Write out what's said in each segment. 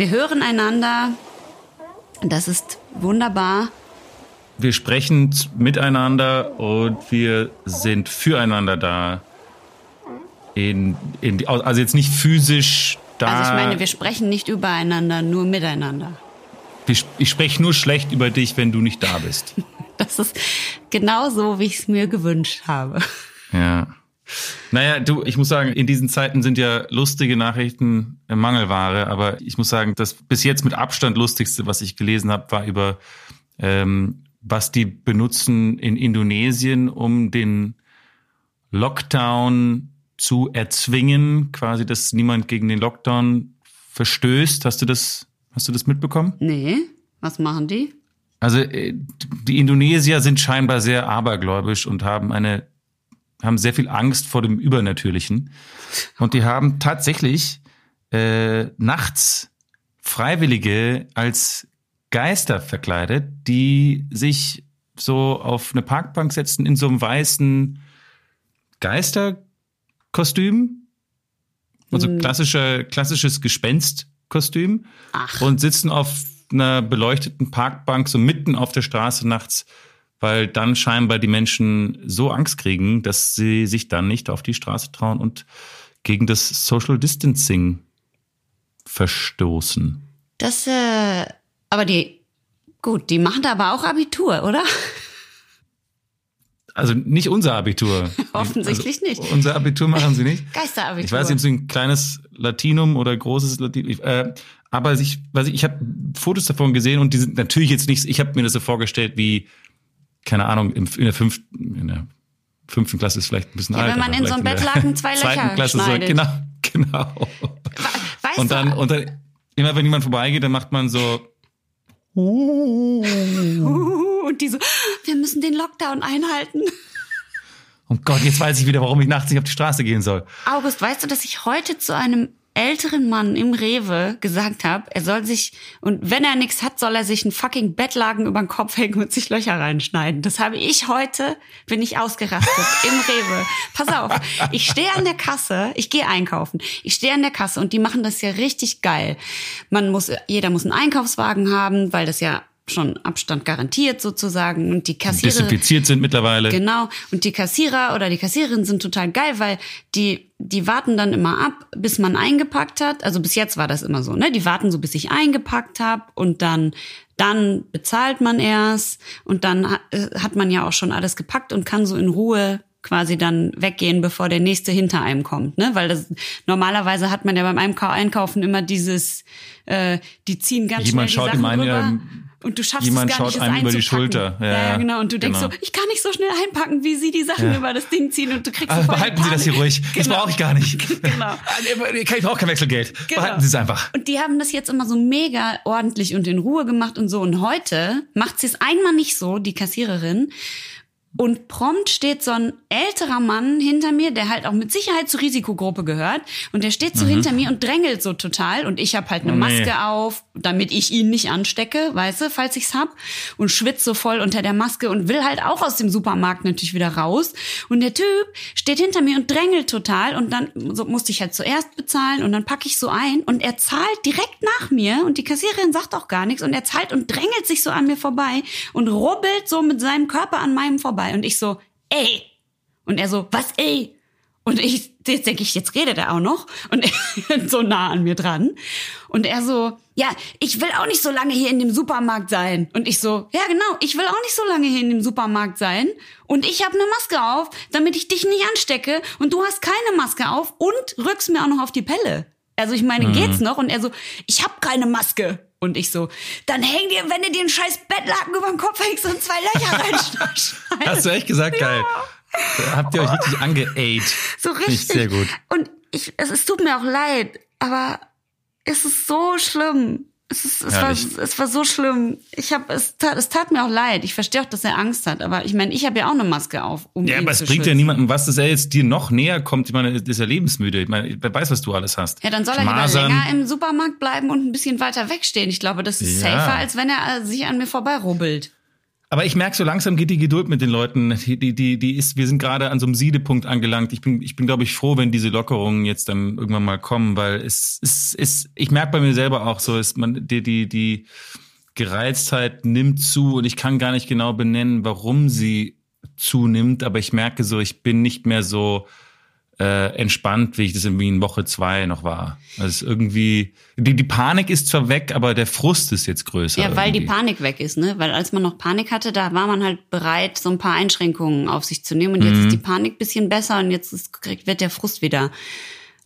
Wir hören einander. Das ist wunderbar. Wir sprechen miteinander und wir sind füreinander da. In, in, also jetzt nicht physisch da. Also ich meine, wir sprechen nicht übereinander, nur miteinander. Ich, ich spreche nur schlecht über dich, wenn du nicht da bist. das ist genau so, wie ich es mir gewünscht habe. Ja. Naja, du, ich muss sagen, in diesen Zeiten sind ja lustige Nachrichten Mangelware, aber ich muss sagen, das bis jetzt mit Abstand lustigste, was ich gelesen habe, war über, ähm, was die benutzen in Indonesien, um den Lockdown zu erzwingen, quasi, dass niemand gegen den Lockdown verstößt. Hast du das, hast du das mitbekommen? Nee. Was machen die? Also äh, die Indonesier sind scheinbar sehr abergläubisch und haben eine haben sehr viel Angst vor dem Übernatürlichen und die haben tatsächlich äh, nachts Freiwillige als Geister verkleidet, die sich so auf eine Parkbank setzen in so einem weißen Geisterkostüm, also hm. klassischer klassisches Gespenstkostüm Ach. und sitzen auf einer beleuchteten Parkbank so mitten auf der Straße nachts weil dann scheinbar die Menschen so Angst kriegen, dass sie sich dann nicht auf die Straße trauen und gegen das Social Distancing verstoßen. Das, äh, aber die, gut, die machen da aber auch Abitur, oder? Also nicht unser Abitur. Offensichtlich also nicht. Unser Abitur machen sie nicht. Geisterabitur. Ich weiß nicht, ob sie ein kleines Latinum oder großes Latinum. Äh, aber ich, weiß ich, ich habe Fotos davon gesehen und die sind natürlich jetzt nicht. Ich habe mir das so vorgestellt wie keine Ahnung, in der fünften, in der fünften Klasse ist vielleicht ein bisschen ja, alt. Wenn man in so ein Bettlaken zwei Löcher Klasse schneidet. So, genau, genau. Weißt und dann, und dann, immer wenn jemand vorbeigeht, dann macht man so, und die so, wir müssen den Lockdown einhalten. Oh Gott, jetzt weiß ich wieder, warum ich nachts nicht auf die Straße gehen soll. August, weißt du, dass ich heute zu einem älteren Mann im Rewe gesagt habe, er soll sich, und wenn er nichts hat, soll er sich einen fucking Bettlaken über den Kopf hängen und sich Löcher reinschneiden. Das habe ich heute, bin ich ausgerastet im Rewe. Pass auf, ich stehe an der Kasse, ich gehe einkaufen. Ich stehe an der Kasse und die machen das ja richtig geil. Man muss, jeder muss einen Einkaufswagen haben, weil das ja schon Abstand garantiert sozusagen und die Kassierer desinfiziert sind mittlerweile. Genau und die Kassierer oder die Kassiererin sind total geil, weil die die warten dann immer ab, bis man eingepackt hat. Also bis jetzt war das immer so, ne? Die warten so, bis ich eingepackt habe und dann dann bezahlt man erst und dann äh, hat man ja auch schon alles gepackt und kann so in Ruhe quasi dann weggehen, bevor der nächste hinter einem kommt, ne? Weil das normalerweise hat man ja beim Einkaufen immer dieses, äh, die ziehen ganz Jemand schnell die schaut Sachen in meine, rüber und du schaffst Jemand es gar schaut nicht, einem es über die Schulter. Ja, ja, ja, genau. Und du denkst genau. so, ich kann nicht so schnell einpacken, wie sie die Sachen Ja. über das Ding ziehen und du kriegst Aber behalten Sie das hier ruhig. Das Genau. brauche ich gar nicht. Genau. Ich brauche kein Wechselgeld. Genau. Behalten Sie es einfach. Und die haben das jetzt immer so mega ordentlich und in Ruhe gemacht und so. Und heute macht sie es einmal nicht so, die Kassiererin. Und prompt steht so ein älterer Mann hinter mir, der halt auch mit Sicherheit zur Risikogruppe gehört. Und der steht so hinter mir und drängelt so total. Und ich habe halt eine Mhm. Oh, nee. Maske auf, damit ich ihn nicht anstecke, weißt du, falls ich's hab. Und schwitze so voll unter der Maske und will halt auch aus dem Supermarkt natürlich wieder raus. Und der Typ steht hinter mir und drängelt total. Und dann so musste ich halt zuerst bezahlen und dann packe ich so ein. Und er zahlt direkt nach mir. Und die Kassiererin sagt auch gar nichts. Und er zahlt und drängelt sich so an mir vorbei und rubbelt so mit seinem Körper an meinem vorbei. Und ich so, ey. Und er so, was ey? Und ich, jetzt denke ich, jetzt redet er auch noch. Und er so nah an mir dran. Und er so, ja, ich will auch nicht so lange hier in dem Supermarkt sein. Und ich so, ja genau, ich will auch nicht so lange hier in dem Supermarkt sein. Und ich habe eine Maske auf, damit ich dich nicht anstecke. Und du hast keine Maske auf und rückst mir auch noch auf die Pelle. Also ich meine, geht's noch? Und er so, ich habe keine Maske. Und ich so, dann häng dir, wenn du dir einen scheiß Bettlaken über den Kopf hängst und zwei Löcher reinschneidest. Hast du echt gesagt? Geil. Habt ihr euch wirklich angeaidt. So richtig. sehr gut. Und ich, es, es tut mir auch leid, aber es ist so schlimm. Es, ist, es, war, es war so schlimm. Ich habe es tat, es tat mir auch leid. Ich verstehe auch, dass er Angst hat, aber ich meine, ich habe ja auch eine Maske auf, um Ja, aber es bringt ja schützen. niemandem was, dass er jetzt dir noch näher kommt. Ich meine, ist ja lebensmüde. Ich meine, wer weiß, was du alles hast. Ja, dann soll er lieber länger im Supermarkt bleiben und ein bisschen weiter wegstehen. Ich glaube, das ist Ja. safer, als wenn er äh, sich an mir vorbeirubbelt. Aber ich merke, so langsam geht die Geduld mit den Leuten. Die, die, die, ist, wir sind gerade an so einem Siedepunkt angelangt. Ich bin, ich bin, glaube ich, froh, wenn diese Lockerungen jetzt dann irgendwann mal kommen, weil es, es, es ich merke bei mir selber auch so, ist man, die, die, die Gereiztheit nimmt zu und ich kann gar nicht genau benennen, warum sie zunimmt, aber ich merke so, ich bin nicht mehr so äh, entspannt, wie ich das irgendwie in Woche zwei noch war. Also irgendwie, die, die Panik ist zwar weg, aber der Frust ist jetzt größer. Ja, weil irgendwie. die Panik weg ist, ne? Weil als man noch Panik hatte, da war man halt bereit, so ein paar Einschränkungen auf sich zu nehmen. Und jetzt Mhm. ist die Panik bisschen besser und jetzt ist, wird der Frust wieder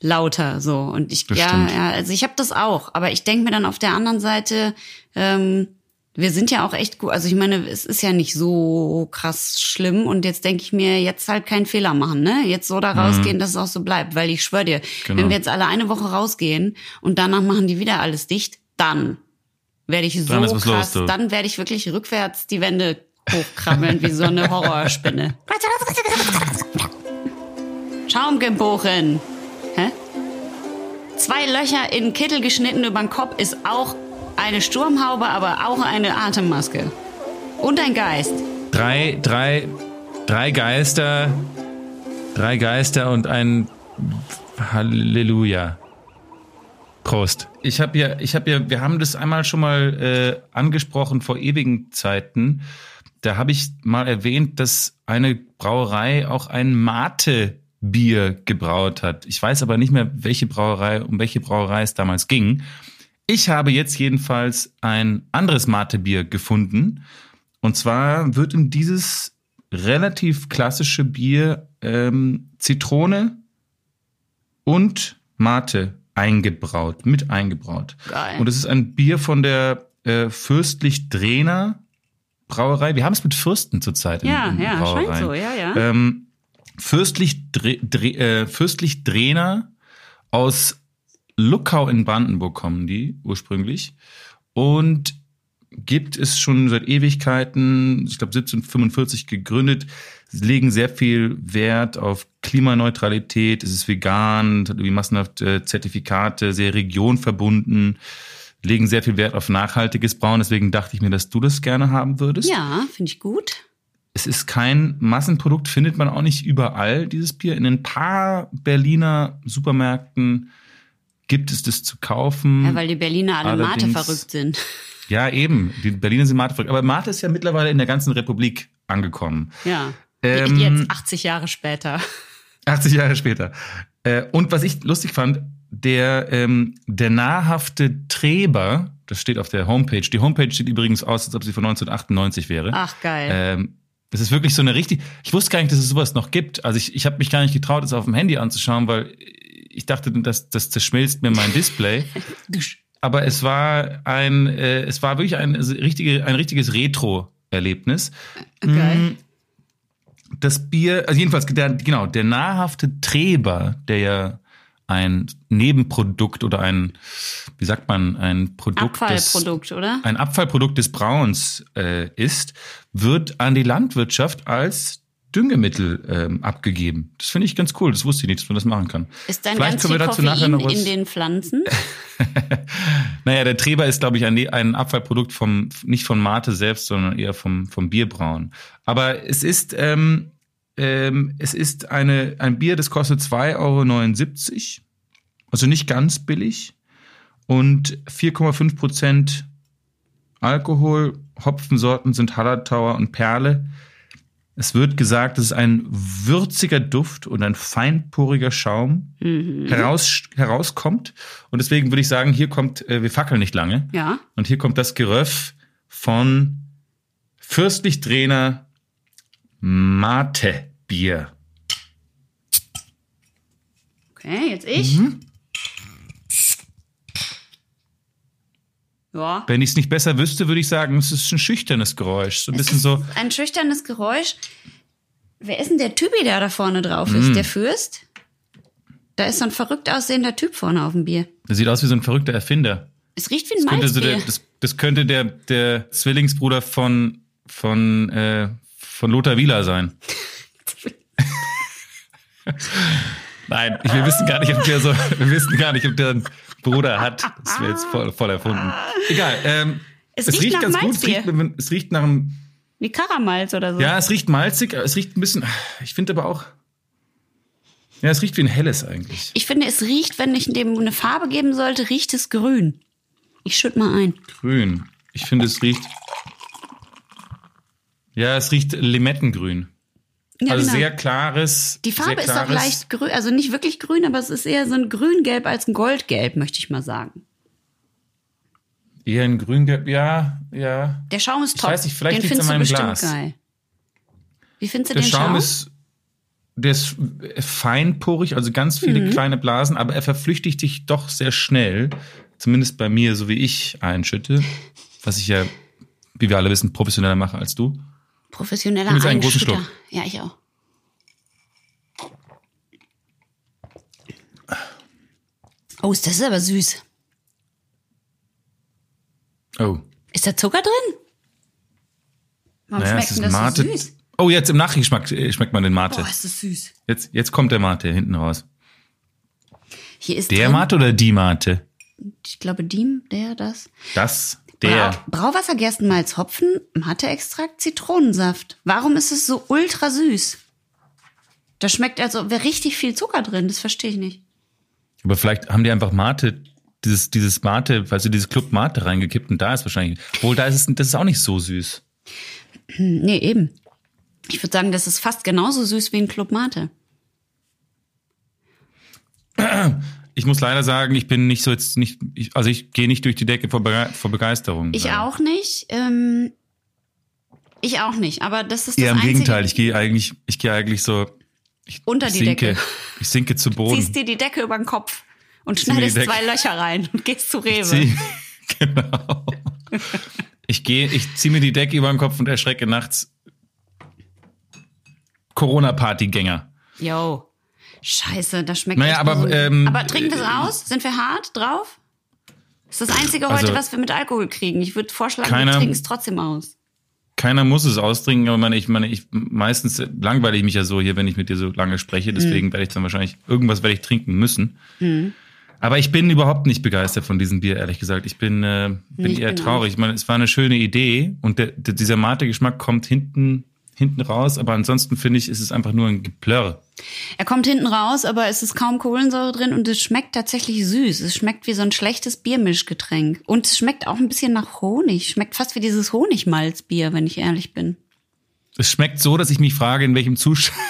lauter so und ich ja ja also ich habe das auch aber ich denke mir dann auf der anderen Seite ähm, wir sind ja auch echt gut also ich meine es ist ja nicht so krass schlimm und jetzt denke ich mir jetzt halt keinen Fehler machen ne jetzt so da rausgehen dass es auch so bleibt weil ich schwöre dir Mhm. Genau. wenn wir jetzt alle eine Woche rausgehen und danach machen die wieder alles dicht dann werde ich so Dann los, krass du. dann werde ich wirklich rückwärts die Wände hochkrabbeln wie so eine Horrorspinne Schaumgembochen. Hä? Zwei Löcher in Kittel geschnitten über den Kopf ist auch eine Sturmhaube, aber auch eine Atemmaske. Und ein Geist. drei, drei, drei Geister, drei Geister und ein Halleluja. Prost. Ich habe ja, ich habe ja, wir haben das einmal schon mal äh, angesprochen vor ewigen Zeiten. Da habe ich mal erwähnt, dass eine Brauerei auch ein Mate-Bier gebraut hat. Ich weiß aber nicht mehr, welche Brauerei, um welche Brauerei es damals ging. Ich habe jetzt jedenfalls ein anderes Mate-Bier gefunden. Und zwar wird in dieses relativ klassische Bier ähm, Zitrone und Mate eingebraut, mit eingebraut. Geil. Und es ist ein Bier von der äh, Fürstlich Drehner Brauerei. Wir haben es mit Fürsten zurzeit in, Ja, in ja, Brauereien. scheint so, ja, ja. Ähm, Fürstlich, Dre Dre äh, Fürstlich Drehner aus Luckau in Brandenburg kommen die ursprünglich. Und gibt es schon seit Ewigkeiten, ich glaube 1745 gegründet, Sie legen sehr viel Wert auf Klimaneutralität, es ist vegan, es hat irgendwie massenhaft äh, Zertifikate, sehr regionverbunden, legen sehr viel Wert auf nachhaltiges Brauen, deswegen dachte ich mir, dass du das gerne haben würdest. Ja, finde ich gut. Es ist kein Massenprodukt, findet man auch nicht überall, dieses Bier. In ein paar Berliner Supermärkten gibt es das zu kaufen. Ja, weil die Berliner alle Mate Allerdings- verrückt sind. Ja, eben. Die Berliner sind Mate verrückt. Aber Mate ist ja mittlerweile in der ganzen Republik angekommen. Ja. Ähm, Jetzt 80 Jahre später. 80 Jahre später. Äh, und was ich lustig fand, der, ähm, der nahrhafte Treber, das steht auf der Homepage. Die Homepage sieht übrigens aus, als ob sie von 1998 wäre. Ach, geil. Ähm, das ist wirklich so eine richtig. Ich wusste gar nicht, dass es sowas noch gibt. Also ich, ich habe mich gar nicht getraut, es auf dem Handy anzuschauen, weil ich dachte, das, das zerschmilzt mir mein Display. Aber es war ein, äh, es war wirklich ein richtige, ein richtiges Retro-Erlebnis. geil. Das Bier, also jedenfalls der, genau der nahrhafte Treber, der ja ein Nebenprodukt oder ein, wie sagt man, ein Produkt des, Abfallprodukt, oder? ein Abfallprodukt des Brauens äh, ist, wird an die Landwirtschaft als Düngemittel ähm, abgegeben. Das finde ich ganz cool. Das wusste ich nicht, dass man das machen kann. Ist dann Vielleicht ganz können wir dazu nachher noch was. in den Pflanzen? Naja, der Treber ist, glaube ich, ein, ein Abfallprodukt vom, nicht von Mate selbst, sondern eher vom, vom Bierbrauen. Aber es ist, ähm, ähm, es ist eine, ein Bier, das kostet 2,79 Euro. Also nicht ganz billig. Und 4,5 Prozent Alkohol. Hopfensorten sind Hallertauer und Perle. Es wird gesagt, dass es ein würziger Duft und ein feinporiger Schaum heraus, herauskommt. Und deswegen würde ich sagen, hier kommt, äh, wir fackeln nicht lange. Ja. Und hier kommt das Geröff von Fürstlich Drehner Mate Bier. Okay, jetzt ich. Mhm. Ja. Wenn ich es nicht besser wüsste, würde ich sagen, es ist ein schüchternes Geräusch. So ein bisschen so. Ein schüchternes Geräusch. Wer ist denn der Typi, der da vorne drauf ist? Mhm. Der Fürst? Da ist so ein verrückt aussehender Typ vorne auf dem Bier. Das sieht aus wie so ein verrückter Erfinder. Es riecht wie ein Das könnte, so Malzbier. der, das, das könnte der, der Zwillingsbruder von, von, äh, von Lothar Wieler sein. Nein, wir wissen gar nicht, ob der so, wir wissen gar nicht, ob der Bruder hat. Das wäre jetzt voll, voll erfunden. Egal. Ähm, Es riecht nach ganz gut. Es Malzbier. riecht, es riecht nach einem, Wie Karamalz oder so. Ja, es riecht malzig, es riecht ein bisschen, ich finde aber auch, ja, es riecht wie ein helles eigentlich. Ich finde, es riecht, wenn ich dem eine Farbe geben sollte, riecht es grün. Ich schütt mal ein. Grün. Ich finde, es riecht, ja, es riecht Limettengrün. Ja, also genau. sehr klares. Die Farbe ist auch leicht grün, also nicht wirklich grün, aber es ist eher so ein Grüngelb als ein Goldgelb, möchte ich mal sagen. Eher ein grüngelb, ja, ja. Der Schaum ist Ich top. weiß nicht, vielleicht den findest an du meinem bestimmt Glas. geil. Wie findest du Der den Schaum Schaum? ist, der ist feinporig, also ganz viele Mhm. kleine Blasen, aber er verflüchtigt sich doch sehr schnell. Zumindest bei mir, so wie ich einschütte. Was ich ja, wie wir alle wissen, professioneller mache als du. Professioneller Nimm jetzt einen großen. Schluck. Ja, ich auch. Oh, ist das aber süß. Oh. Ist da Zucker drin? Warum Naja, schmeckt es denn ist das Mate. so süß? Oh, jetzt im Nachgeschmack äh, schmeckt man den Mate. Boah, ist das süß. Jetzt, jetzt kommt der Mate hinten raus. Hier ist Der drin, Mate oder die Mate? ich glaube, Diem, der, das. Das, der. Brau Brauwasser, Gerstenmalz, Hopfen, Mate-Extrakt, Zitronensaft. Warum ist es so ultra süß? Das schmeckt, als wäre richtig viel Zucker drin. Das verstehe ich nicht. Aber vielleicht haben die einfach Mate, dieses, dieses Mate, weil sie dieses Club Mate reingekippt und da ist wahrscheinlich, wohl da ist es, das ist auch nicht so süß. Hm, Nee, eben. Ich würde sagen, das ist fast genauso süß wie ein Club Mate. Ich muss leider sagen, ich bin nicht so jetzt nicht, ich, also ich gehe nicht durch die Decke vor, Bege vor Begeisterung. Ich Weil- auch nicht. Ähm, ich auch nicht. Aber das ist das Eher im Einzige. Gegenteil, ich gehe eigentlich, ich gehe eigentlich so, ich, Unter ich die sinke, Decke. ich sinke zu Boden. Ziehst dir die Decke über den Kopf und schneidest zwei Löcher rein und gehst zu Rewe. Zieh, genau. Ich gehe, ich ziehe mir die Decke über den Kopf und erschrecke nachts Corona-Partygänger. Yo. Scheiße, das schmeckt Naja, aber, ähm, aber trinken wir es aus? Sind wir hart drauf? Das ist das Einzige heute, Also- was wir mit Alkohol kriegen. Ich würde vorschlagen, Keiner- wir trinken es trotzdem aus. Keiner muss es austrinken, aber meine, ich meine, ich meistens langweile ich mich ja so hier, wenn ich mit dir so lange spreche. Mhm. Deswegen werde ich dann wahrscheinlich irgendwas werde ich trinken müssen. Aber ich bin überhaupt nicht begeistert von diesem Bier, ehrlich gesagt. Ich bin, äh, bin Ich eher bin auch traurig. Ich meine, es war eine schöne Idee und der, der, dieser Mate-Geschmack kommt hinten hinten raus. Aber ansonsten finde ich, ist es einfach nur ein Geplörr. Er kommt hinten raus, aber es ist kaum Kohlensäure drin und es schmeckt tatsächlich süß. Es schmeckt wie so ein schlechtes Biermischgetränk. Und es schmeckt auch ein bisschen nach Honig. Schmeckt fast wie dieses Honigmalzbier, wenn ich ehrlich bin. Es schmeckt so, dass ich mich frage, in welchem Zustand.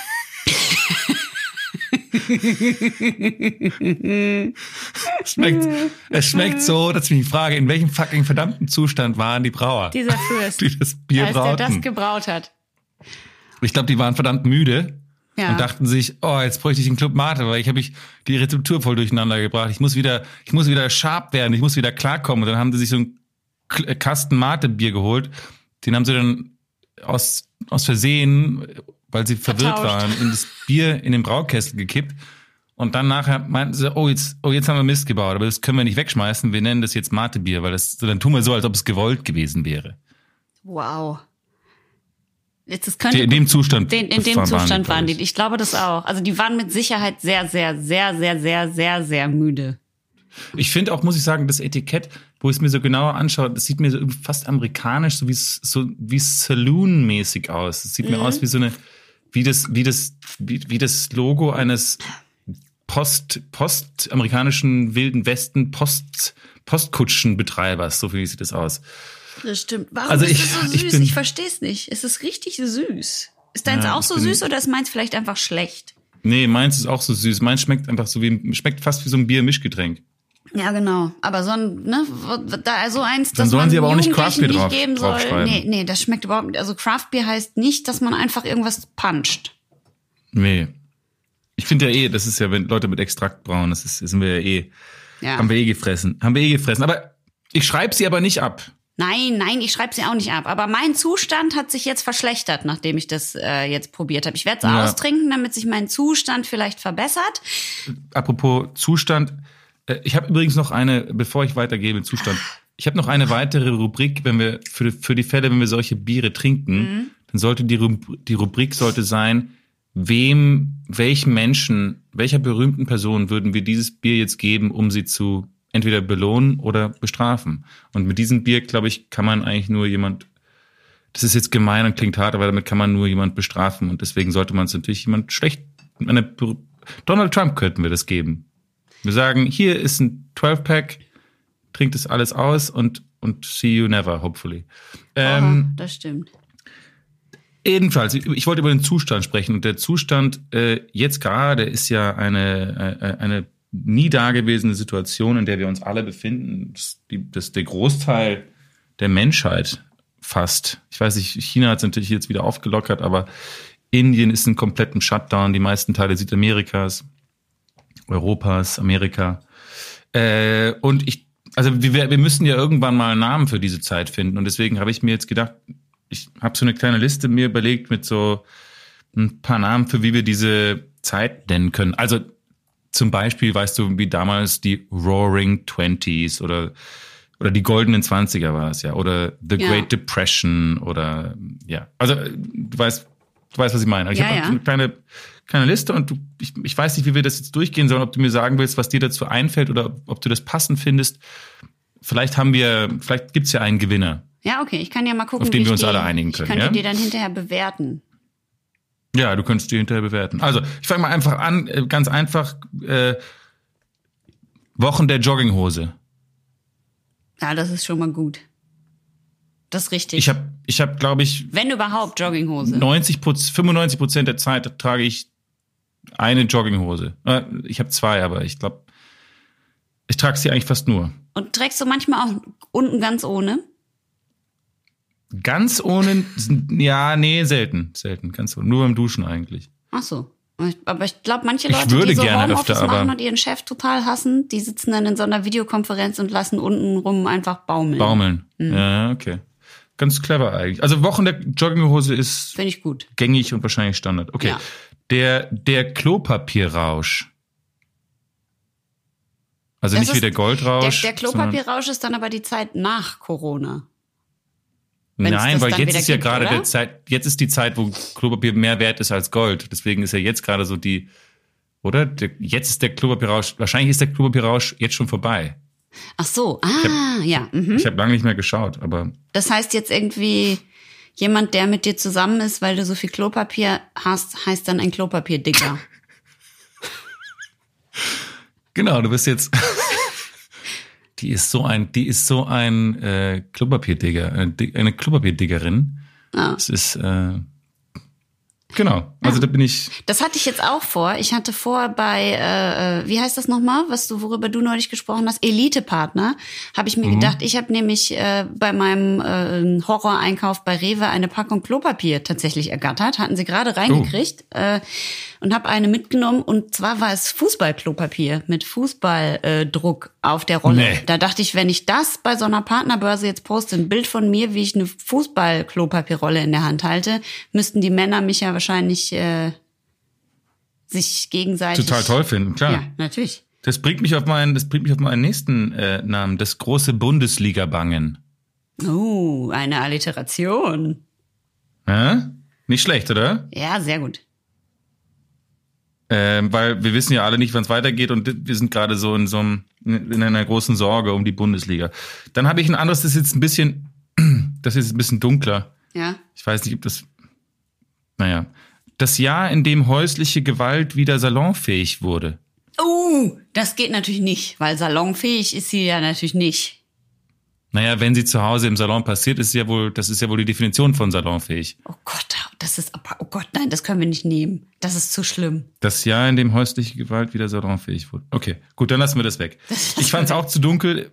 es, schmeckt, es schmeckt so, dass ich mich frage, in welchem fucking verdammten Zustand waren die Brauer, Dieser Fürst, die das Bier als der das brauten. gebraut hat. Ich glaube, die waren verdammt müde Ja. und dachten sich, oh, jetzt bräuchte ich einen Club Mate, weil ich habe ich die Rezeptur voll durcheinander gebracht. Ich muss wieder, ich muss wieder sharp werden, ich muss wieder klarkommen. Und dann haben sie sich so einen äh, Kasten Mate Bier geholt. Den haben sie dann aus, aus Versehen, weil sie verwirrt Vertauscht. waren, in das Bier in den Braukessel gekippt. Und dann nachher meinten sie, oh, jetzt, oh, jetzt haben wir Mist gebaut, aber das können wir nicht wegschmeißen. Wir nennen das jetzt Mate-Bier, weil das, dann tun wir so, als ob es gewollt gewesen wäre. Wow. Jetzt, das könnte In dem Zustand. Den, in dem waren Zustand waren die. Ich glaube das auch. Also die waren mit Sicherheit sehr, sehr, sehr, sehr, sehr, sehr, sehr müde. Ich finde auch, muss ich sagen, das Etikett, wo ich es mir so genauer anschaue, das sieht mir so irgendwie fast amerikanisch, so wie so wie Saloon-mäßig aus. Es sieht mir aus wie so eine, wie das, wie das, wie, wie das Logo eines Post, postamerikanischen Wilden Westen Post, Postkutschenbetreibers. So ich sieht das aus. Das stimmt. Warum Also ist ich- es so ich süß? bin- Ich, verstehe es nicht. Es ist richtig süß. Ist deins Ja, auch ich so süß oder ist meins vielleicht einfach schlecht? Nee, meins ist auch so süß. Meins schmeckt einfach so wie, schmeckt fast wie so ein Bier-Mischgetränk. Ja, genau. Aber so ein, ne, da so eins, Dann das sollen man sie aber auch nicht Jugendlichen Craftbeer drauf- nicht geben soll. Nee, nee, das schmeckt überhaupt nicht. Also Craftbeer heißt nicht, dass man einfach irgendwas puncht. Nee. Ich finde ja eh, das ist ja, wenn Leute mit Extrakt brauen, das ist, das sind wir ja eh, Ja. haben wir eh gefressen. Haben wir eh gefressen. Aber ich schreibe sie aber nicht ab. Nein, nein, ich schreibe sie auch nicht ab. Aber mein Zustand hat sich jetzt verschlechtert, nachdem ich das äh, jetzt probiert habe. Ich werde es Ja. austrinken, damit sich mein Zustand vielleicht verbessert. Apropos Zustand, äh, ich habe übrigens noch eine, bevor ich weitergehe mit Zustand, ich habe noch eine weitere Rubrik, wenn wir für, für die Fälle, wenn wir solche Biere trinken, Mhm. dann sollte die, die Rubrik sollte sein, wem, welchem Menschen, welcher berühmten Person würden wir dieses Bier jetzt geben, um sie zu entweder belohnen oder bestrafen. Und mit diesem Bier, glaube ich, kann man eigentlich nur jemand das ist jetzt gemein und klingt hart, aber damit kann man nur jemand bestrafen und deswegen sollte man es natürlich jemand schlecht, eine, Donald Trump könnten wir das geben. Wir sagen, hier ist ein 12-Pack, trinkt es alles aus und, und see you never, hopefully. Ähm, oh, das stimmt. Jedenfalls, ich wollte über den Zustand sprechen. Und der Zustand äh, jetzt gerade ist ja eine, äh, eine nie dagewesene Situation, in der wir uns alle befinden. Das, die, das der Großteil der Menschheit fast. Ich weiß nicht, China hat es natürlich jetzt wieder aufgelockert, aber Indien ist in komplettem Shutdown, die meisten Teile Südamerikas, Europas, Amerika. Äh, und ich, also wir, wir müssen ja irgendwann mal einen Namen für diese Zeit finden. Und deswegen habe ich mir jetzt gedacht, ich habe so eine kleine Liste mir überlegt mit so ein paar Namen für wie wir diese Zeit nennen können. Also zum Beispiel, weißt du, wie damals die Roaring Twenties oder oder die goldenen Zwanziger war es ja oder The ja. Great Depression oder ja. Also du weißt, du weißt, was ich meine. Ich ja, habe ja. eine kleine kleine Liste und du, ich, ich weiß nicht, wie wir das jetzt durchgehen sollen, ob du mir sagen willst, was dir dazu einfällt oder ob du das passend findest. Vielleicht haben wir, vielleicht gibt's ja einen Gewinner. Ja, okay, ich kann ja mal gucken, auf den wir uns alle einigen können. Ich kann ja? die dann hinterher bewerten. Ja, du könntest die hinterher bewerten. Also, ich fange mal einfach an, äh, ganz einfach. Äh, Wochen der Jogginghose. Ja, das ist schon mal gut. Das ist richtig. Ich habe, ich hab, glaube ich. Wenn überhaupt Jogginghose. 90 95 Prozent der Zeit trage ich eine Jogginghose. Äh, ich habe zwei, aber ich glaube, ich trage sie eigentlich fast nur. Und trägst du manchmal auch unten ganz ohne? Ganz ohne, ja, nee, selten, selten, ganz ohne. Nur beim Duschen eigentlich. Ach so. Aber ich glaube, manche Leute, die so Homeoffice öfter, machen und ihren Chef total hassen, die sitzen dann in so einer Videokonferenz und lassen unten rum einfach baumeln. Baumeln. Mhm. Ja, okay. Ganz clever eigentlich. Also Wochen der Jogginghose ist Finde ich gut. gängig und wahrscheinlich Standard. Okay. Ja. Der, der Klopapierrausch. Also das nicht wie der Goldrausch. Der, der Klopapierrausch ist dann aber die Zeit nach Corona. Nein, weil jetzt ist ja gerade der Zeit, jetzt ist die Zeit, wo Klopapier mehr wert ist als Gold. Deswegen ist ja jetzt gerade so die, oder? Der, jetzt ist der Klopapierrausch, wahrscheinlich ist der Klopapierrausch jetzt schon vorbei. Ach so, ah, ich hab, ja. Mhm. Ich habe lange nicht mehr geschaut, aber. Das heißt jetzt irgendwie, jemand, der mit dir zusammen ist, weil du so viel Klopapier hast, heißt dann ein Klopapierdicker. genau, du bist jetzt. Die ist so ein, die ist so ein äh, Klopapierdigger, äh, eine Klopapierdiggerin. Ah. Das ist äh, Genau, also ja. da bin ich. Das hatte ich jetzt auch vor. Ich hatte vor bei, äh, äh wie heißt das nochmal, was du, worüber du neulich gesprochen hast, Elite-Partner, habe ich mir mhm. gedacht, ich habe nämlich äh, bei meinem äh, Horror-Einkauf bei Rewe eine Packung Klopapier tatsächlich ergattert, hatten sie gerade reingekriegt oh. äh, und habe eine mitgenommen und zwar war es Fußballklopapier mit Fußballdruck äh, auf der Rolle. Nee. Da dachte ich, wenn ich das bei so einer Partnerbörse jetzt poste, ein Bild von mir, wie ich eine Fußballklopapierrolle in der Hand halte, müssten die Männer mich ja wahrscheinlich äh, sich gegenseitig total toll finden, klar. Ja, natürlich. Das bringt mich auf meinen, das bringt mich auf meinen nächsten äh, Namen, das große Bundesliga-Bangen. Oh, eine Alliteration. Ja? Nicht schlecht, oder? Ja, sehr gut. Ähm, weil wir wissen ja alle nicht, wann es weitergeht und wir sind gerade so in so einem, in einer großen Sorge um die Bundesliga. Dann habe ich ein anderes, das ist jetzt ein bisschen, das ist ein bisschen dunkler. Ja. Ich weiß nicht, ob das naja. Das Jahr, in dem häusliche Gewalt wieder salonfähig wurde. Uh, das geht natürlich nicht, weil salonfähig ist sie ja natürlich nicht. Naja, wenn sie zu Hause im Salon passiert, ist ja wohl, das ist ja wohl die Definition von salonfähig. Oh Gott, das ist, oh Gott, nein, das können wir nicht nehmen. Das ist zu schlimm. Das Jahr, in dem häusliche Gewalt wieder salonfähig wurde. Okay, gut, dann lassen wir das weg. Das ich fand es auch zu dunkel.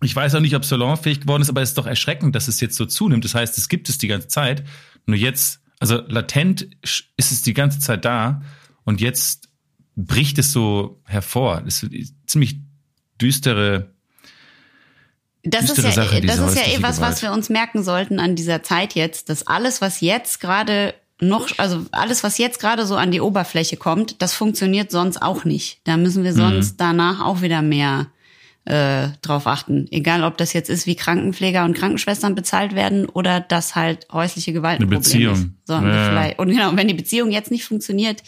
Ich weiß auch nicht, ob salonfähig geworden ist, aber es ist doch erschreckend, dass es jetzt so zunimmt. Das heißt, es gibt es die ganze Zeit. Nur jetzt also latent ist es die ganze Zeit da und jetzt bricht es so hervor. Das ist ziemlich düstere. Das ist ja, Sache, das ist ja eh was, was wir uns merken sollten an dieser Zeit jetzt, dass alles, was jetzt gerade noch, also alles, was jetzt gerade so an die Oberfläche kommt, das funktioniert sonst auch nicht. Da müssen wir sonst mhm. danach auch wieder mehr äh, drauf achten. Egal, ob das jetzt ist, wie Krankenpfleger und Krankenschwestern bezahlt werden oder dass halt häusliche Gewalt ein Eine Beziehung. ist. Sondern ja. und genau, wenn die Beziehung jetzt nicht funktioniert,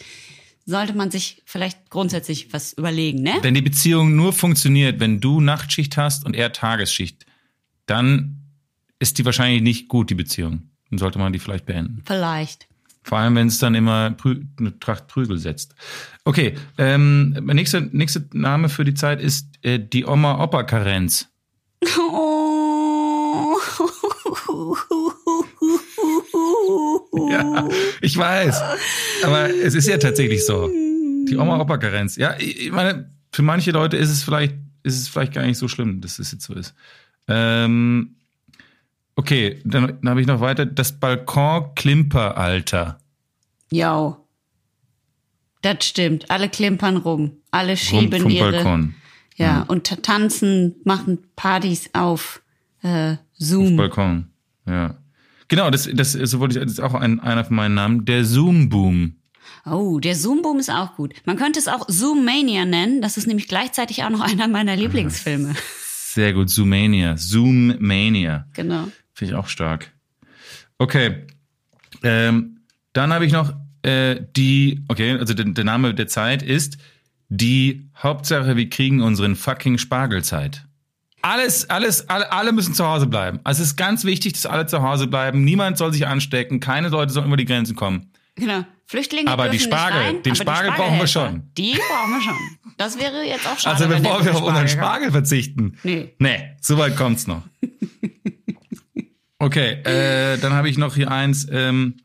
sollte man sich vielleicht grundsätzlich was überlegen, ne? Wenn die Beziehung nur funktioniert, wenn du Nachtschicht hast und er Tagesschicht, dann ist die wahrscheinlich nicht gut, die Beziehung. dann sollte man die vielleicht beenden. Vielleicht. Vor allem, wenn es dann immer Prü eine Tracht Prügel setzt. Okay, ähm, nächster nächster Name für die Zeit ist äh, die Oma-Opa-Karenz. Oh. Ja, ich weiß. Aber es ist ja tatsächlich so. Die Oma-Opa-Karenz. Ja, ich meine, für manche Leute ist es vielleicht, ist es vielleicht gar nicht so schlimm, dass es jetzt so ist. Ähm, okay, dann, dann habe ich noch weiter das Balkon-Klimperalter. Jo. Das stimmt. Alle klimpern rum. Alle schieben vom ihre. Balkon. Ja, und ta- tanzen, machen Partys auf äh, Zoom. Balkon. Ja. Genau, das, das, so wollte ich, das ist auch ein, einer von meinen Namen. Der Zoom-Boom. Oh, der Zoom-Boom ist auch gut. Man könnte es auch Zoom-Mania nennen. Das ist nämlich gleichzeitig auch noch einer meiner Lieblingsfilme. Sehr gut. Zoomania. Zoom-Mania. Genau. Finde ich auch stark. Okay. Ähm, dann habe ich noch äh, die, okay, also der, der Name der Zeit ist die Hauptsache, wir kriegen unseren fucking Spargelzeit. Alles, alles, alle, alle müssen zu Hause bleiben. Also es ist ganz wichtig, dass alle zu Hause bleiben. Niemand soll sich anstecken. Keine Leute sollen über die Grenzen kommen. Genau. Flüchtlinge Aber die dürfen nicht Spargel, rein, den Spargel brauchen wir schon. Die brauchen wir schon. Das wäre jetzt auch schade. Also bevor wir auf unseren Spargel- Spargel verzichten. Nee. Nee, so weit kommt's noch. Okay, äh, dann habe ich noch hier eins. Ähm,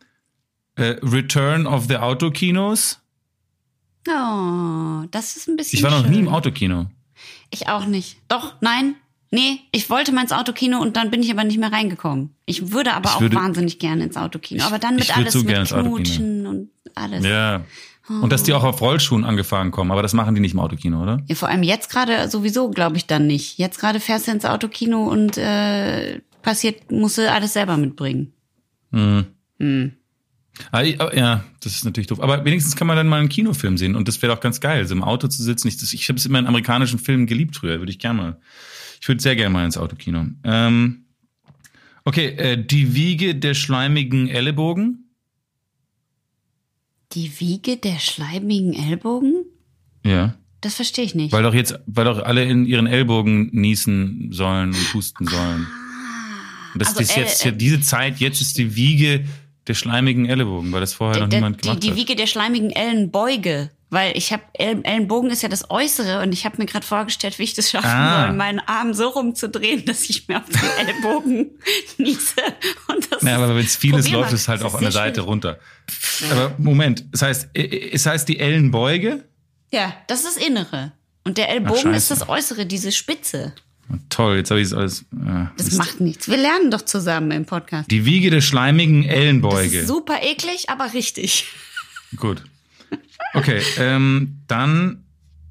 äh, Return of the Autokinos. Oh, das ist ein bisschen Ich war noch schön. nie im Autokino. Ich auch nicht. Doch, nein. Nee, ich wollte mal ins Autokino und dann bin ich aber nicht mehr reingekommen. Ich würde aber Ich auch würde- wahnsinnig gerne ins Autokino. Aber dann mit alles so mit. Knutschen und alles. Ja. Und dass die auch auf Rollschuhen angefahren kommen, aber das machen die nicht im Autokino, oder? Ja, vor allem jetzt gerade sowieso, glaube ich, dann nicht. Jetzt gerade fährst du ins Autokino und äh, passiert, musst du alles selber mitbringen. Ich- aber, ja, das ist natürlich doof. Aber wenigstens kann man dann mal einen Kinofilm sehen und das wäre doch ganz geil, so im Auto zu sitzen. Ich, ich habe es immer in amerikanischen Filmen geliebt früher, würde ich gerne mal. Ich würde sehr gerne mal ins Autokino. Ähm, okay, äh, die Wiege der schleimigen Ellenbogen. Die Wiege der schleimigen Ellbogen? Ja. Das verstehe ich nicht. Weil doch jetzt, weil doch alle in ihren Ellbogen niesen sollen und husten sollen. Und das Also, ist jetzt äh, ja diese Zeit, jetzt ist die Wiege der schleimigen Ellenbogen, weil das vorher noch niemand die, gemacht die hat. Wiege der schleimigen Ellenbeuge. Weil ich habe Ellenbogen ist ja das Äußere und ich habe mir gerade vorgestellt, wie ich das schaffen Ah. soll, meinen Arm so rumzudrehen, dass ich mir auf den Ellbogen niese. Und das Ja, aber wenn es vieles läuft, ist es halt auch an der Seite schwierig. runter. Aber Moment, es heißt, äh, es heißt die Ellenbeuge. Ja, das ist das Innere. Und der Ellbogen ist Scheiße. das Äußere, diese Spitze. Toll, jetzt habe ich es alles. Äh, Das macht nichts. Wir lernen doch zusammen im Podcast. die Wiege der schleimigen Ellenbeuge. super eklig, aber richtig. Gut. Okay, ähm, dann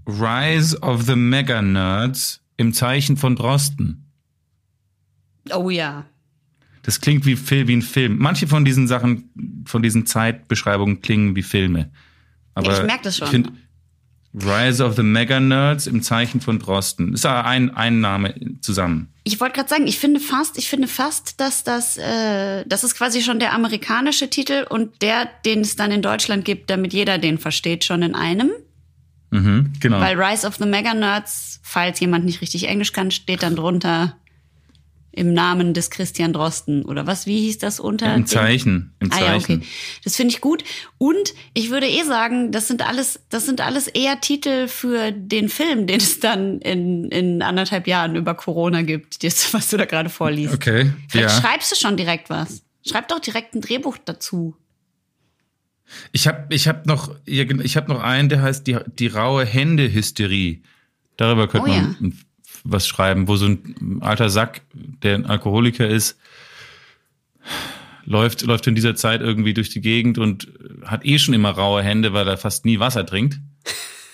Rise of the Mega Nerds im Zeichen von Drosten. Oh ja. Das klingt wie, wie ein Film. Manche von diesen Sachen, von diesen Zeitbeschreibungen klingen wie Filme. Aber ich merk das schon. Ich find, Rise of the Mega Nerds im Zeichen von Drosten. Ist aber ein, ein Name zusammen. Ich wollte gerade sagen, ich finde fast, ich finde fast, dass das, äh, das ist quasi schon der amerikanische Titel und der, den es dann in Deutschland gibt, damit jeder den versteht, schon in einem. Mhm, genau. Weil Rise of the Mega Nerds, falls jemand nicht richtig Englisch kann, steht dann drunter im Namen des Christian Drosten oder was, wie hieß das unter? Im Zeichen. Im Ah ja, okay. Zeichen. Das finde ich gut. Und ich würde eh sagen, das sind alles, das sind alles eher Titel für den Film, den es dann in, in anderthalb Jahren über Corona gibt, das, was du da gerade vorliest. Okay. Vielleicht ja. schreibst du schon direkt was. Schreib doch direkt ein Drehbuch dazu. Ich habe ich hab noch, ich hab noch einen, der heißt die, die raue Hände-Hysterie. Darüber könnte Oh man ja. Was schreiben, wo so ein alter Sack, der ein Alkoholiker ist, läuft, läuft in dieser Zeit irgendwie durch die Gegend und hat eh schon immer raue Hände, weil er fast nie Wasser trinkt.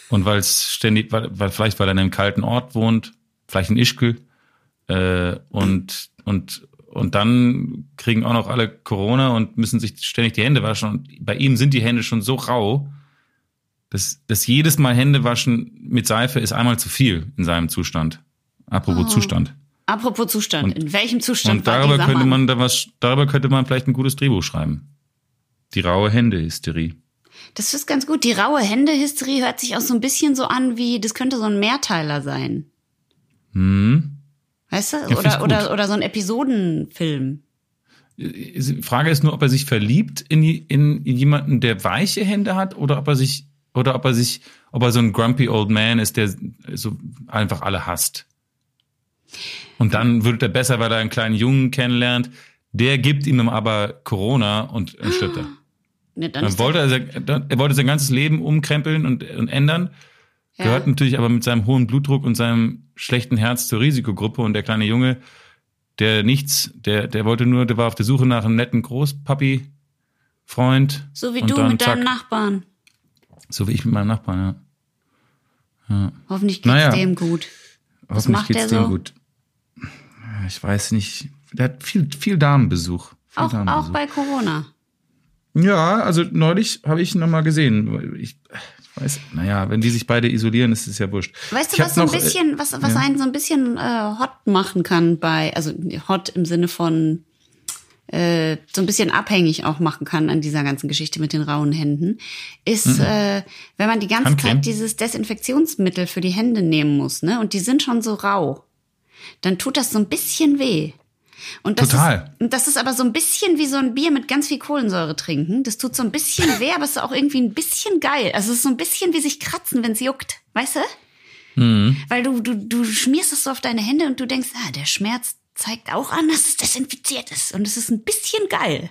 Und weil es ständig, weil, weil vielleicht weil er in einem kalten Ort wohnt, vielleicht in Ischgl, äh, und, und, und dann kriegen auch noch alle Corona und müssen sich ständig die Hände waschen. Und bei ihm sind die Hände schon so rau, dass, dass jedes Mal Hände waschen mit Seife ist einmal zu viel in seinem Zustand. Apropos Oh. Zustand. Apropos Zustand. Und- in welchem Zustand Und darüber könnte man da was, darüber könnte man vielleicht ein gutes Drehbuch schreiben. Die raue Hände-Hysterie. Das ist ganz gut. Die raue Hände-Hysterie hört sich auch so ein bisschen so an wie, das könnte so ein Mehrteiler sein. Hm. Weißt du? ich oder, oder, oder so ein Episodenfilm. Die Frage ist nur, ob er sich verliebt in, in, in jemanden, der weiche Hände hat, oder ob er sich, oder ob er sich, ob er so ein grumpy old man ist, der so einfach alle hasst. Und dann wird er besser, weil er einen kleinen Jungen kennenlernt. Der gibt ihm aber Corona und stirbt er. Ne, dann Dann wollte er, er wollte sein ganzes Leben umkrempeln und, und ändern. Ja. Gehört natürlich aber mit seinem hohen Blutdruck und seinem schlechten Herz zur Risikogruppe. Und der kleine Junge, der nichts, der, der wollte nur, der war auf der Suche nach einem netten Großpapi-Freund. so wie du dann mit deinem zack. Nachbarn. So wie ich mit meinem Nachbarn, ja. Hoffentlich geht's Naja. dem gut. Was Hoffentlich macht geht's dem so? gut. Ich weiß nicht. Der hat viel, viel Damenbesuch. Viel Auch, auch Damenbesuch. bei Corona. Ja, also neulich habe ich ihn noch mal gesehen. Ich, ich weiß, naja, wenn die sich beide isolieren, ist es ja wurscht. Weißt du, was so ein noch, äh, bisschen, was, was ja. einen so ein bisschen äh, hot machen kann bei, also hot im Sinne von äh, so ein bisschen abhängig auch machen kann an dieser ganzen Geschichte mit den rauen Händen, ist, äh, wenn man die ganze Handcreme? Zeit dieses Desinfektionsmittel für die Hände nehmen muss, ne? Und die sind schon so rau, dann tut das so ein bisschen weh. Und das Total. Ist, und das ist aber so ein bisschen wie so ein Bier mit ganz viel Kohlensäure trinken. Das tut so ein bisschen weh, aber es ist auch irgendwie ein bisschen geil. Also es ist so ein bisschen wie sich kratzen, wenn es juckt. Weißt du? Mhm. Weil du, du, du schmierst es so auf deine Hände und du denkst, ah, der Schmerz zeigt auch an, dass es desinfiziert ist. Und es ist ein bisschen geil.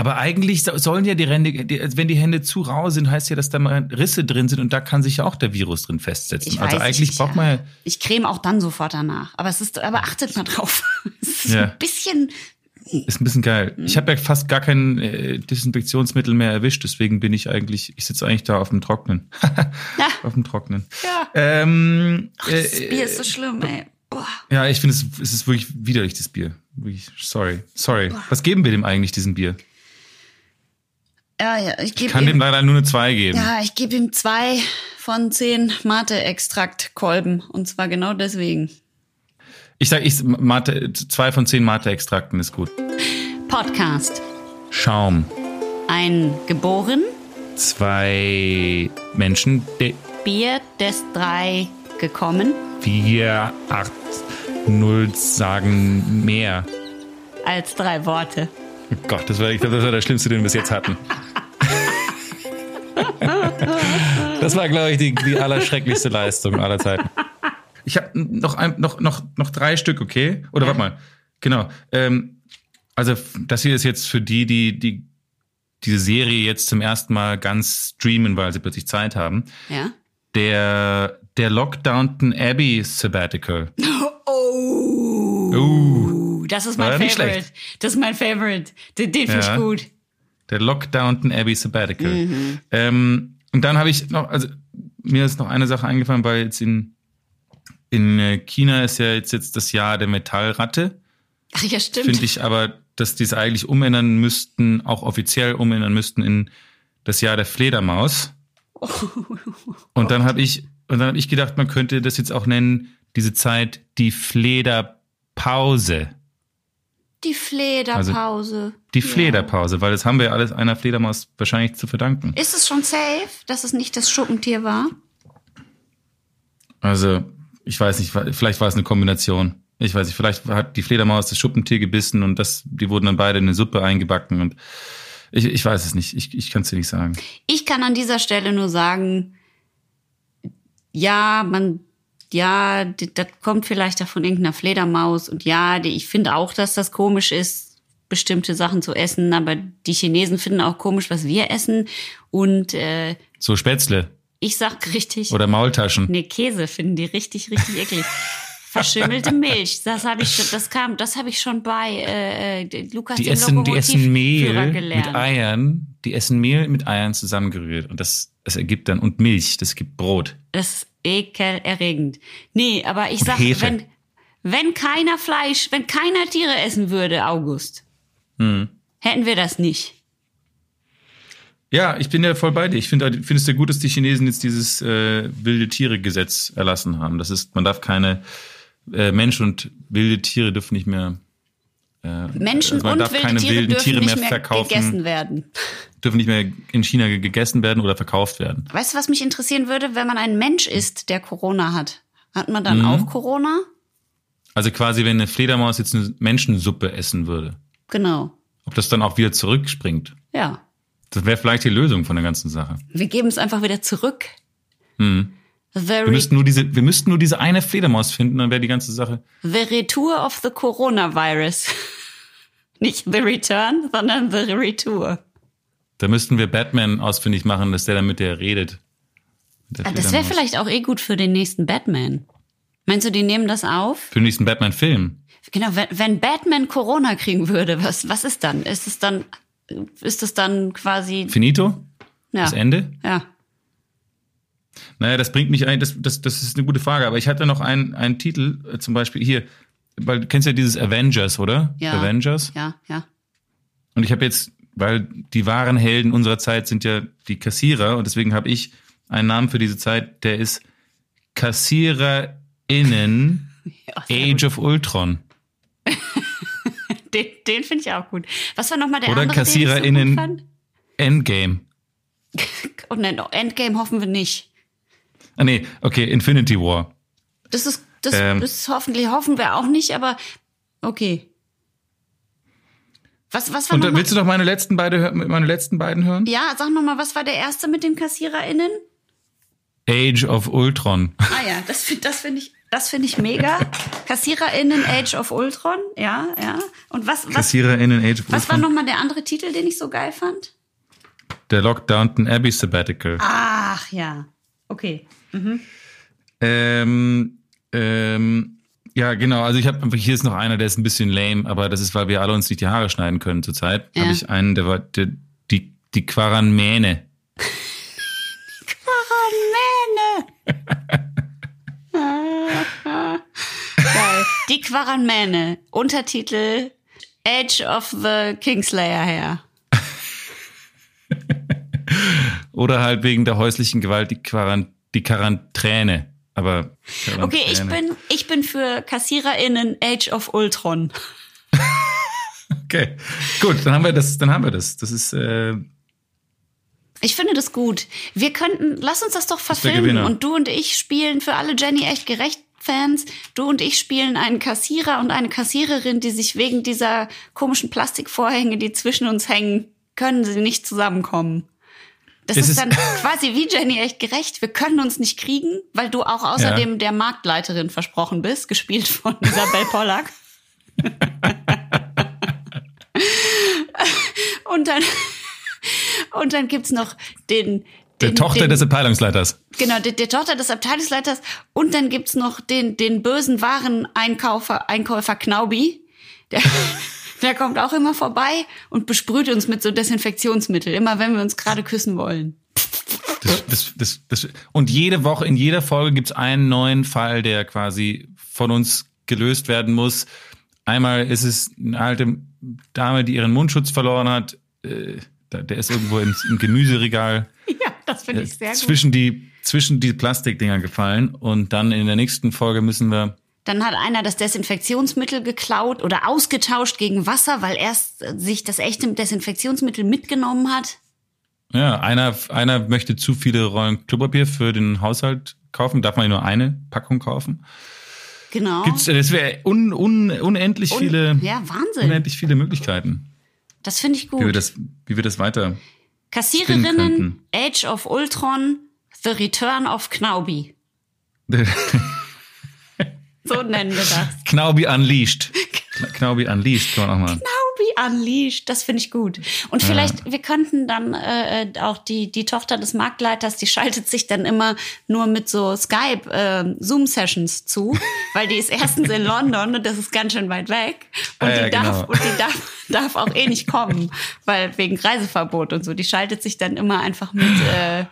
Aber eigentlich so- sollen ja die Hände, wenn die Hände zu rau sind, heißt ja, dass da mal Risse drin sind und da kann sich ja auch der Virus drin festsetzen. Ich also eigentlich nicht, braucht man ja, Ich creme auch dann sofort danach. Aber es ist, aber achtet mal drauf. Es ist Ja. ein bisschen, ist ein bisschen geil. Ich habe ja fast gar kein äh, Desinfektionsmittel mehr erwischt, deswegen bin ich eigentlich, ich sitze eigentlich da auf dem Trocknen. Ja. Auf dem Trocknen. ja. Ähm, Ach, das äh, Bier ist so schlimm, ey. Boah. Ja, ich finde es, es ist wirklich widerlich, das Bier. Wirklich, sorry. Sorry. Was geben wir dem eigentlich, diesem Bier? Ja, ja, ich Ich kann dem ihm, leider nur eine 2 geben. ja, ich gebe ihm zwei von zehn Mate-Extrakt-Kolben. Und zwar genau deswegen. Ich sag, ich, Mate, zwei von zehn Mate-Extrakten ist gut. Podcast. Schaum. Ein geboren, Zwei Menschen, Bier des drei gekommen, vier, acht, null sagen mehr. als drei Worte. Oh Gott, das war, ich glaube, das war der schlimmste, den wir bis jetzt hatten. Das war, glaube ich, die, die allerschrecklichste Leistung aller Zeiten. Ich habe noch, ein, noch, noch, noch drei Stück, okay? Oder warte mal. Genau. Ähm, also, das hier ist jetzt für die, die, die diese Serie jetzt zum ersten Mal ganz streamen, weil sie plötzlich Zeit haben. Ja? Der, der Lockdownton Abbey Sabbatical. Oh. Uh, Das ist mein ja Favorite. Das ist mein Favorite. Den, den finde Ja. ich gut. Der Lockdownton Abbey Sabbatical. Mhm. Ähm, und dann habe ich noch, also mir ist noch eine Sache eingefallen, weil jetzt in, in äh, China ist ja jetzt, jetzt das Jahr der Metallratte. Ach ja, stimmt. Finde ich aber, dass die es eigentlich umändern müssten, auch offiziell umändern müssten in das Jahr der Fledermaus. Und dann habe ich, und dann habe ich gedacht, man könnte das jetzt auch nennen, diese Zeit, die Flederpause. Die Flederpause. Die Ja. Flederpause, weil das haben wir ja alles einer Fledermaus wahrscheinlich zu verdanken. Ist es schon safe, dass es nicht das Schuppentier war? Also, ich weiß nicht, vielleicht war es eine Kombination. Ich weiß nicht, vielleicht hat die Fledermaus das Schuppentier gebissen und das, die wurden dann beide in eine Suppe eingebacken und ich, ich weiß es nicht. Ich, ich kann es dir nicht sagen. Ich kann an dieser Stelle nur sagen, ja, man, ja, das kommt vielleicht auch von irgendeiner Fledermaus und ja, die, ich finde auch, dass das komisch ist, bestimmte Sachen zu essen, aber die Chinesen finden auch komisch, was wir essen und äh, So Spätzle ich sag richtig, oder Maultaschen. nee, Käse finden die richtig, richtig eklig. Verschimmelte Milch, das habe ich schon, das kam, das habe ich schon bei äh, äh, Lukas Die essen, die essen Mehl mit Eiern. Die essen Mehl mit Eiern zusammengerührt und das, das ergibt dann und Milch. Das gibt Brot. Das ist ekelerregend. Nee, aber ich Und sag, Hefe. wenn, wenn keiner Fleisch, wenn keiner Tiere essen würde, August, Hm. hätten wir das nicht. Ja, ich bin ja voll bei dir. Ich finde finde es sehr gut, dass die Chinesen jetzt dieses äh, wilde Tiere-Gesetz erlassen haben. Das ist, man darf keine äh, Mensch und wilde Tiere dürfen nicht mehr Menschen also und wilde keine Tiere wilden dürfen Tiere nicht mehr verkaufen. gegessen werden. dürfen nicht mehr in China ge- gegessen werden oder verkauft werden. Weißt du, was mich interessieren würde, wenn man ein Mensch ist, der Corona hat? Hat man Mhm. dann auch Corona? Also quasi, wenn eine Fledermaus jetzt eine Menschensuppe essen würde. Genau. Ob das dann auch wieder zurückspringt. Ja. Das wäre vielleicht die Lösung von der ganzen Sache. Wir geben es einfach wieder zurück. Hm. The, Wir müssten nur diese, wir müssten nur diese eine Fledermaus finden, dann wäre die ganze Sache. the Retour of the Coronavirus. Nicht The Return, sondern The Retour. Da müssten wir Batman ausfindig machen, dass der dann mit der redet. Mit der Ah, Das wäre vielleicht auch eh gut für den nächsten Batman. Meinst du, die nehmen das auf? Für den nächsten Batman-Film. Genau, wenn, wenn Batman Corona kriegen würde, was, was ist dann? Ist es dann, ist es dann quasi, Finito? ja, Das Ende? ja. Naja, das bringt mich ein, das, das, das ist eine gute Frage, aber ich hatte noch einen, einen Titel, äh, zum Beispiel hier, weil du kennst ja dieses Avengers, oder? Ja. Avengers. Ja, ja. Und ich habe jetzt, weil die wahren Helden unserer Zeit sind ja die Kassierer und deswegen habe ich einen Namen für diese Zeit, der ist KassiererInnen ja Age of Ultron. Den, den finde ich auch gut. Was war nochmal der Oder andere, KassiererInnen- so Endgame. Und nein, Endgame hoffen wir nicht. Ah nee, okay, Infinity War. Das ist, das Ähm. ist hoffentlich, hoffen wir auch nicht, aber okay. Was, was war Und willst du doch meine letzten beide, meine letzten beiden hören? Ja, sag nochmal, was war der erste mit den KassiererInnen? Age of Ultron. Ah ja, das, find- das finde ich, das finde ich mega. KassiererInnen Age of Ultron, ja, ja. Und was, was, KassiererInnen Age of was war Ultron. nochmal der andere Titel, den ich so geil fand? Der Lockdownton Abbey Sabbatical. Ach ja, okay. Ähm, ähm, ja, genau. Also ich habe hier ist noch einer, der ist ein bisschen lame, aber das ist, weil wir alle uns nicht die Haare schneiden können zurzeit. Ja. Habe ich einen, der war der, die die Quaranmäne. Quaranmäne. Geil. Die Quaranmäne. Untertitel Age of the Kingslayer her. Oder halt wegen der häuslichen Gewalt die Quarant die Quarantäne. Aber Okay, ich Quarantäne. bin, ich bin für KassiererInnen Age of Ultron. Okay, gut, dann haben wir das. Dann haben wir das. Das ist äh, Ich finde das gut. Wir könnten, lass uns das doch verfilmen. Und du und ich spielen für alle Jenny echt gerecht Fans. Du und ich spielen einen Kassierer und eine Kassiererin, die sich wegen dieser komischen Plastikvorhänge, die zwischen uns hängen, können sie nicht zusammenkommen. Das ist, ist- dann quasi wie Jenny echt gerecht. Wir können uns nicht kriegen, weil du auch außerdem der Marktleiterin versprochen bist, gespielt von Isabel Pollack. und dann, und dann gibt's noch den, der Tochter den, des Abteilungsleiters. Genau, der, der Tochter des Abteilungsleiters. Und dann gibt's noch den, den bösen Wareneinkäufer Einkäufer Knaubi. Der, der kommt auch immer vorbei und besprüht uns mit so Desinfektionsmittel, immer wenn wir uns gerade küssen wollen. Das, das, das, das, und jede Woche, in jeder Folge gibt's einen neuen Fall, der quasi von uns gelöst werden muss. Einmal ist es eine alte Dame, die ihren Mundschutz verloren hat. Äh, der ist irgendwo im, im Gemüseregal Ja, das finde ich sehr gut. zwischen die, zwischen die Plastikdinger gefallen. Und dann in der nächsten Folge müssen wir Dann hat einer das Desinfektionsmittel geklaut oder ausgetauscht gegen Wasser, weil er sich das echte Desinfektionsmittel mitgenommen hat. Ja, einer, einer möchte zu viele Rollen Klopapier für den Haushalt kaufen, darf man nur eine Packung kaufen. Genau. Gibt's, das wäre un, un, unendlich Un- viele, ja, Wahnsinn. unendlich viele Möglichkeiten, Das finde ich wie wir gut. das, wie wir das weiter. Kassiererinnen. Age of Ultron, The Return of Knaubi. So nennen wir das. Knaubi Unleashed. Knaubi Unleashed kann man auch mal. Knaubi Unleashed, das finde ich gut. Und vielleicht, wir könnten dann äh, äh, auch die, die Tochter des Marktleiters, die schaltet sich dann immer nur mit so Skype äh, Zoom-Sessions zu, weil die ist erstens in London und das ist ganz schön weit weg. Und Ah, ja, die, darf, genau. und die darf, darf auch eh nicht kommen, weil wegen Reiseverbot und so. Die schaltet sich dann immer einfach mit, äh,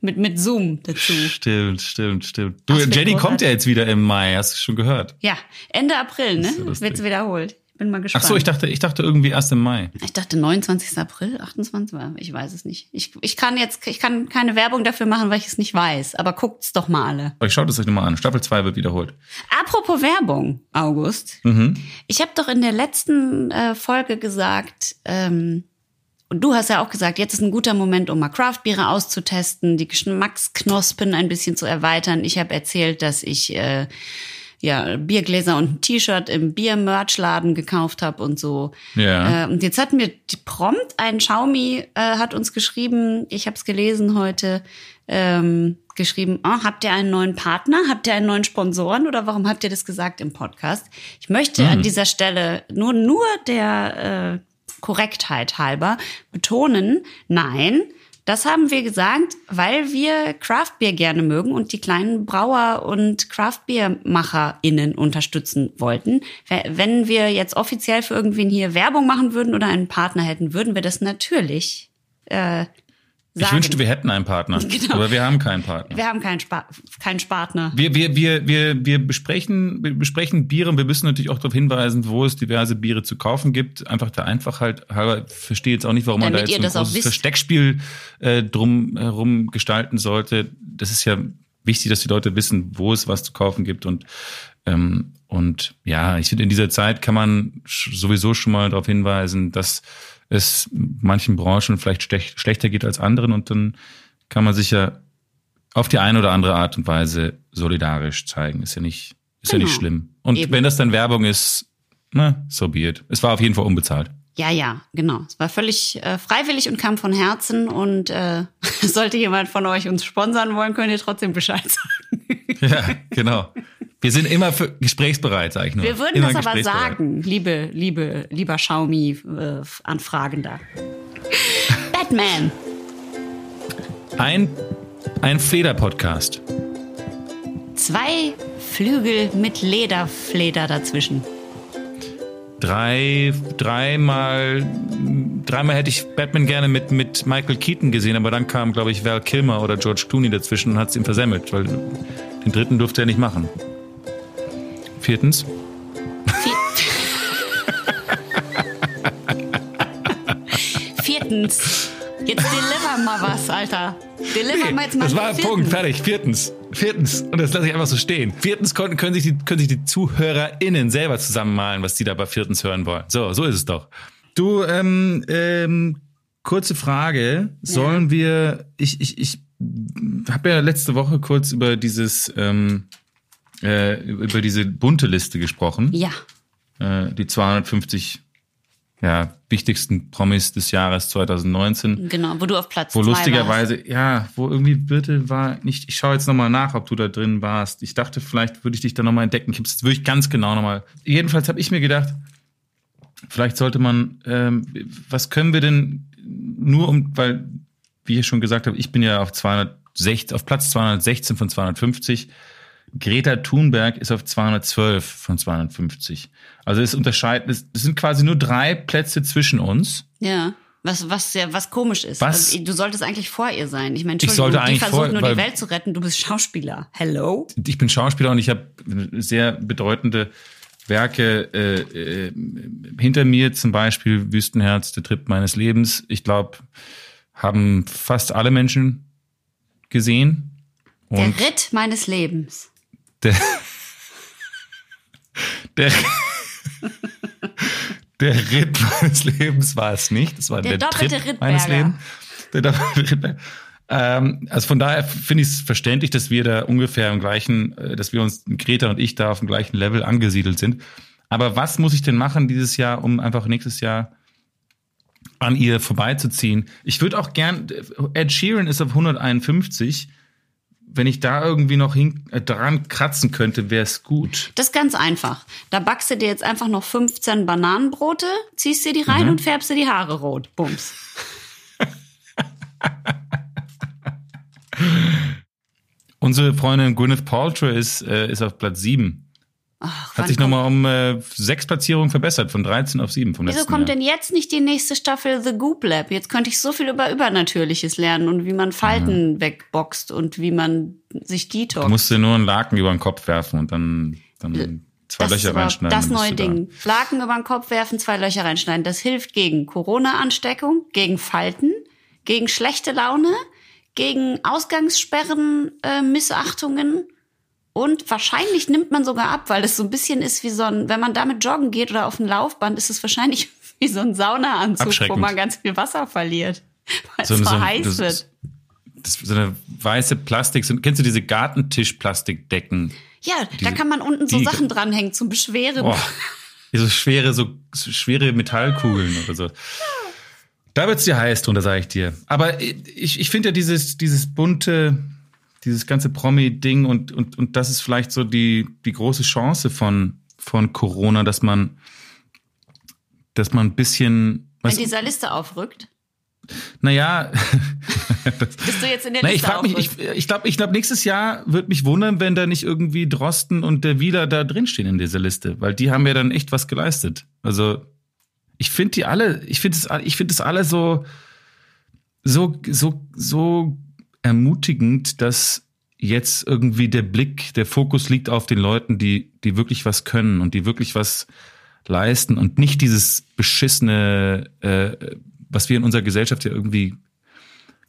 mit, mit Zoom dazu. Stimmt, stimmt, stimmt. Du, Jenny kommt ja jetzt wieder im Mai, hast du schon gehört. Ja, Ende April, ne? lustig. Wird's wiederholt. Ich bin mal Ach gespannt. so, ich dachte, ich dachte irgendwie erst im Mai. Ich dachte 29. April, 28. Ich weiß es nicht. Ich, ich kann jetzt, ich kann keine Werbung dafür machen, weil ich es nicht weiß. Aber guckt's doch mal alle. Aber ich schaut es euch nochmal an. Staffel 2 wird wiederholt. Apropos Werbung, August. Mhm. Ich habe doch in der letzten äh, Folge gesagt, ähm, und du hast ja auch gesagt, jetzt ist ein guter Moment, um mal Craftbiere auszutesten, die Geschmacksknospen ein bisschen zu erweitern. Ich habe erzählt, dass ich äh, ja, Biergläser und ein T-Shirt im Bier-Merch-Laden gekauft habe und so. Ja. Äh, und jetzt wir die prompt, ein Xiaomi äh, hat uns geschrieben, ich habe es gelesen heute, ähm, geschrieben, oh, habt ihr einen neuen Partner, habt ihr einen neuen Sponsoren oder warum habt ihr das gesagt im Podcast? Ich möchte an dieser Stelle nur, nur der äh, Korrektheit halber betonen, nein, das haben wir gesagt, weil wir Craftbeer gerne mögen und die kleinen Brauer und Craftbeermacherinnen unterstützen wollten. Wenn wir jetzt offiziell für irgendwen hier Werbung machen würden oder einen Partner hätten, würden wir das natürlich äh, Ich sagen. wünschte, wir hätten einen Partner, Genau. aber wir haben keinen Partner. wir haben keinen, Spa keinen Partner. Wir, wir, wir, wir, wir besprechen, wir besprechen Biere und wir müssen natürlich auch darauf hinweisen, wo es diverse Biere zu kaufen gibt. Einfach der Einfachheit halber. Ich verstehe jetzt auch nicht, warum man da Damit jetzt so ein großes. Versteckspiel äh, drum herum gestalten sollte. Das ist ja wichtig, dass die Leute wissen, wo es was zu kaufen gibt und ähm, und ja, ich finde, in dieser Zeit kann man sowieso schon mal darauf hinweisen, dass es manchen Branchen vielleicht stech- schlechter geht als anderen und dann kann man sich ja auf die eine oder andere Art und Weise solidarisch zeigen. Ist ja nicht, ist ja nicht Genau. schlimm. Und Eben. wenn das dann Werbung ist, na, so be it. Es war auf jeden Fall unbezahlt. Ja, ja, genau. Es war völlig äh, freiwillig und kam von Herzen. Und äh, sollte jemand von euch uns sponsern wollen, könnt ihr trotzdem Bescheid sagen. Ja, genau. Wir sind immer für gesprächsbereit, sag ich nur. Wir würden immer das aber sagen, liebe, liebe, lieber Xiaomi-Anfragender. Batman. Ein, ein Fleder-Podcast. Zwei Flügel mit Lederfleder dazwischen. Drei, dreimal, dreimal hätte ich Batman gerne mit, mit Michael Keaton gesehen, aber dann kam, glaube ich, Val Kilmer oder George Clooney dazwischen und hat es ihm versemmelt, weil den dritten durfte er nicht machen. Viertens, Viertens. Jetzt deliver mal was, Alter. Deliver mal jetzt mal das war ein. Punkt, fertig. Viertens, viertens. Und das lasse ich einfach so stehen. Viertens können, können, sich die, können sich die ZuhörerInnen selber zusammenmalen, was die da bei viertens hören wollen. So, so ist es doch. Du, ähm, ähm, kurze Frage. Sollen wir, ich, ich, ich habe ja letzte Woche kurz über dieses, ähm, äh, über diese bunte Liste gesprochen. Ja. Äh, die 250 ja, wichtigsten Promis des Jahres 2019. Genau, wo du auf Platz Wo lustigerweise, ja, wo irgendwie Birte war nicht, ich schaue jetzt nochmal nach, ob du da drin warst. Ich dachte, vielleicht würde ich dich da nochmal entdecken. Ich habe es wirklich ganz genau nochmal. Jedenfalls habe ich mir gedacht, vielleicht sollte man, ähm, was können wir denn nur um, weil, wie ich schon gesagt habe, ich bin ja auf 260, auf Platz 216 von 250. Greta Thunberg ist auf 212 von 250. Also es unterscheidet, es sind quasi nur drei Plätze zwischen uns. Ja. Was, was, ja, was komisch ist. Was? Also, du solltest eigentlich vor ihr sein. Ich meine, Ich sollte Entschuldigung, die eigentlich versucht vor- nur die Welt zu retten. Du bist Schauspieler. Hello? ich bin Schauspieler und ich habe sehr bedeutende Werke äh, äh, hinter mir, zum Beispiel Wüstenherz, der Trip meines Lebens. Ich glaube, haben fast alle Menschen gesehen. Und Der Ritt meines Lebens. der, der, der Ritt meines Lebens war es nicht. Es war Der der, doppelte Trip meines. Lebens. Der doppelte Rittberger. Ähm, also von daher finde ich es verständlich, dass wir da ungefähr im gleichen, äh, dass wir uns, Greta und ich da auf dem gleichen Level angesiedelt sind. Aber was muss ich denn machen dieses Jahr, um einfach nächstes Jahr an ihr vorbeizuziehen? Ich würde auch gern, Ed Sheeran ist auf 151. Wenn ich da irgendwie noch hin, äh, dran kratzen könnte, wäre es gut. Das ist ganz einfach. Da backst du dir jetzt einfach noch 15 Bananenbrote, ziehst dir die Mhm. rein und färbst dir die Haare rot. Bums. Unsere Freundin Gwyneth Paltrow ist, äh, ist auf Platz 7. Ach, Hat sich nochmal um äh, sechs Platzierungen verbessert, von 13 auf 7 vom Wieso letzten kommt Jahr. denn jetzt nicht die nächste Staffel The Goop Lab? Jetzt könnte ich so viel über Übernatürliches lernen und wie man Falten wegboxt und wie man sich Du detoxt. musst dir nur einen Laken über den Kopf werfen und dann, dann zwei das Löcher reinschneiden. das neue du da. Ding. Laken über den Kopf werfen, zwei Löcher reinschneiden. Das hilft gegen Corona-Ansteckung, gegen Falten, gegen schlechte Laune, gegen Ausgangssperren, äh, Missachtungen. Und wahrscheinlich nimmt man sogar ab, weil es so ein bisschen ist wie so ein, wenn man damit joggen geht oder auf ein Laufband, ist es wahrscheinlich wie so ein Saunaanzug, wo man ganz viel Wasser verliert, weil So es so, so heiß das wird. das, so eine weiße Plastik. Kennst du diese Gartentischplastikdecken? Ja, Diese- da kann man unten so die- Sachen dranhängen zum Beschweren. Boah, so schwere, so, so schwere Metallkugeln oder so. Da wird's dir heiß drunter, sage ich dir. Aber ich, ich finde ja dieses, dieses bunte, dieses ganze Promi-Ding und, und, und das ist vielleicht so die, die große Chance von, von Corona, dass man, dass man ein bisschen, Wenn was, dieser Liste aufrückt. naja, Bist du jetzt in der Na, ich Liste mich, ich, ich glaube, ich glaub, nächstes Jahr wird mich wundern, wenn da nicht irgendwie Drosten und der Wieler da drinstehen in dieser Liste, weil die haben ja dann echt was geleistet. Also ich finde die alle, ich finde es, ich finde es alle so, so, so, so ermutigend, dass jetzt irgendwie der Blick, der Fokus liegt auf den Leuten, die, die wirklich was können und die wirklich was leisten und nicht dieses beschissene, äh, was wir in unserer Gesellschaft ja irgendwie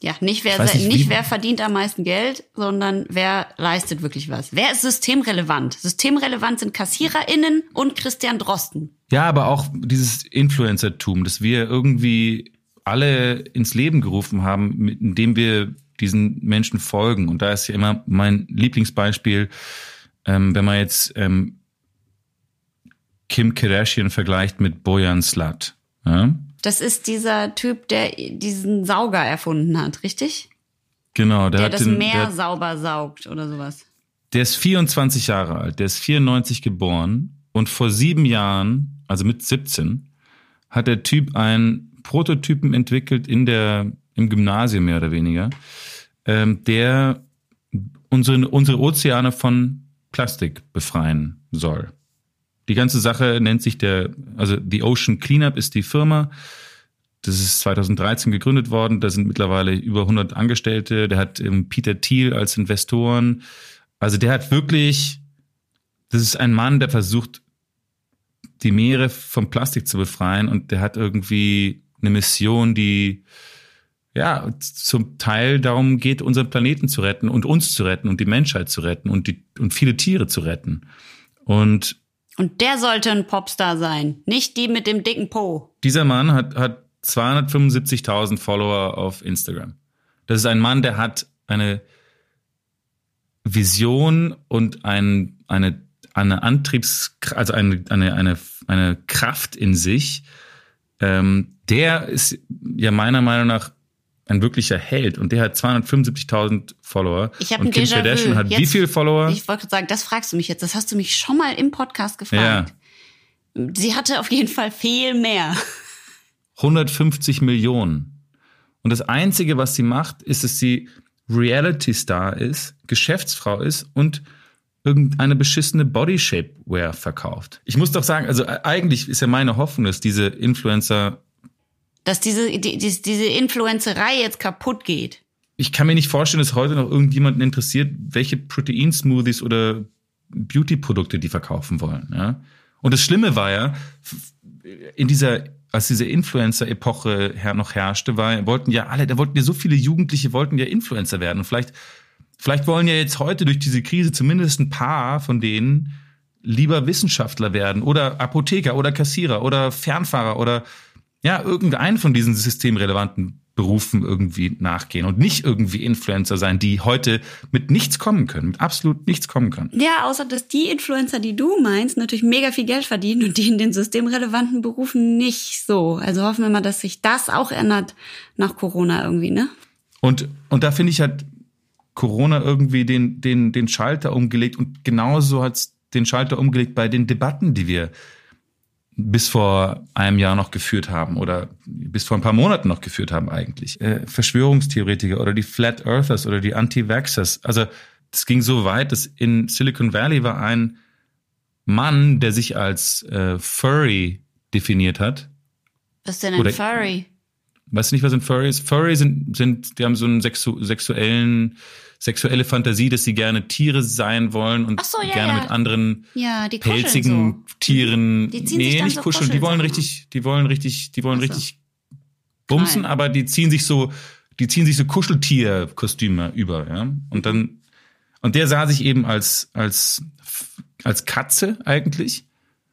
Ja, nicht wer, nicht, nicht wer verdient am meisten Geld, sondern wer leistet wirklich was. Wer ist systemrelevant? Systemrelevant sind KassiererInnen und Christian Drosten. Ja, aber auch dieses Influencertum, das wir irgendwie alle ins Leben gerufen haben, indem wir diesen Menschen folgen. Und da ist ja immer mein Lieblingsbeispiel, ähm, wenn man jetzt ähm, Kim Kardashian vergleicht mit Bojan Slat. Ja? Das ist dieser Typ, der diesen Sauger erfunden hat, richtig? Genau, der, Der hat das den, Meer der, sauber saugt oder sowas. der ist 24 Jahre alt, der ist 94 geboren und vor sieben Jahren, also mit 17, hat der Typ einen Prototypen entwickelt in der, im Gymnasium mehr oder weniger, ähm, der unsere, unsere Ozeane von Plastik befreien soll. Die ganze Sache nennt sich der, also The Ocean Cleanup ist die Firma. Das ist 2013 gegründet worden. Da sind mittlerweile über 100 Angestellte. Der hat ähm, Peter Thiel als Investoren. Also der hat wirklich, das ist ein Mann, der versucht, die Meere vom Plastik zu befreien und der hat irgendwie eine Mission, die ja zum Teil darum geht, unseren Planeten zu retten und uns zu retten und die Menschheit zu retten und die und viele Tiere zu retten. Und Und der sollte ein Popstar sein, nicht die mit dem dicken Po. dieser Mann hat, hat 275.000 Follower auf Instagram. Das ist ein Mann, der hat eine Vision und ein, eine, eine Antriebs, also eine, eine, eine, eine Kraft in sich. Ähm, der ist ja meiner Meinung nach ein wirklicher Held und der hat 275.000 Follower. Ich und Kim. Kardashian hat wie Jetzt- viele Follower? Ich wollte sagen, das fragst du mich jetzt. Das hast du mich schon mal im Podcast gefragt. Sie hatte auf jeden Fall viel mehr. 150 Millionen. Und das Einzige, was sie macht, ist, dass sie Reality-Star ist, Geschäftsfrau ist und irgendeine beschissene Body-Shape-Wear verkauft. Ich muss doch sagen, also äh, eigentlich ist ja meine Hoffnung, dass diese Influencer, Dass diese, die, die, diese Influencerei jetzt kaputt geht. ich kann mir nicht vorstellen, dass heute noch irgendjemanden interessiert, welche Protein-Smoothies oder Beauty-Produkte die verkaufen wollen. Ja? Und das Schlimme war ja, in dieser, als diese Influencer-Epoche her noch herrschte, war, wollten ja alle, da wollten ja so viele Jugendliche wollten ja Influencer werden. Und vielleicht, vielleicht wollen ja jetzt heute durch diese Krise zumindest ein paar von denen lieber Wissenschaftler werden oder Apotheker oder Kassierer oder Fernfahrer oder ja, irgendeinen von diesen systemrelevanten Berufen irgendwie nachgehen und nicht irgendwie Influencer sein, die heute mit nichts kommen können, mit absolut nichts kommen können. Ja, außer dass die Influencer, die du meinst, natürlich mega viel Geld verdienen und die in den systemrelevanten Berufen nicht so. Also hoffen wir mal, dass sich das auch ändert nach Corona irgendwie, ne? Und, und da finde ich, hat Corona irgendwie den, den, den Schalter umgelegt und genauso hat es den Schalter umgelegt bei den Debatten, die wir bis vor einem Jahr noch geführt haben oder bis vor ein paar Monaten noch geführt haben eigentlich. Äh, Verschwörungstheoretiker oder die Flat Earthers oder die Anti-Vaxxers. Also es ging so weit, dass in Silicon Valley war ein Mann, der sich als äh, Furry definiert hat. Was ist denn ein Oder- Furry? Weißt du nicht, was ein Furry ist? Furry sind, sind, die haben so einen sexu sexuellen, sexuelle Fantasie, dass sie gerne Tiere sein wollen und so, ja, gerne ja. mit anderen Ja, pelzigen so. Tieren. Die ziehen sich nee, dann nicht so kuscheln. Die wollen richtig, die wollen richtig, die wollen Ach so. richtig bumsen, Knallen. aber die ziehen sich so, die ziehen sich so Kuscheltierkostüme über, ja. Und dann, und der sah sich eben als, als, als Katze eigentlich,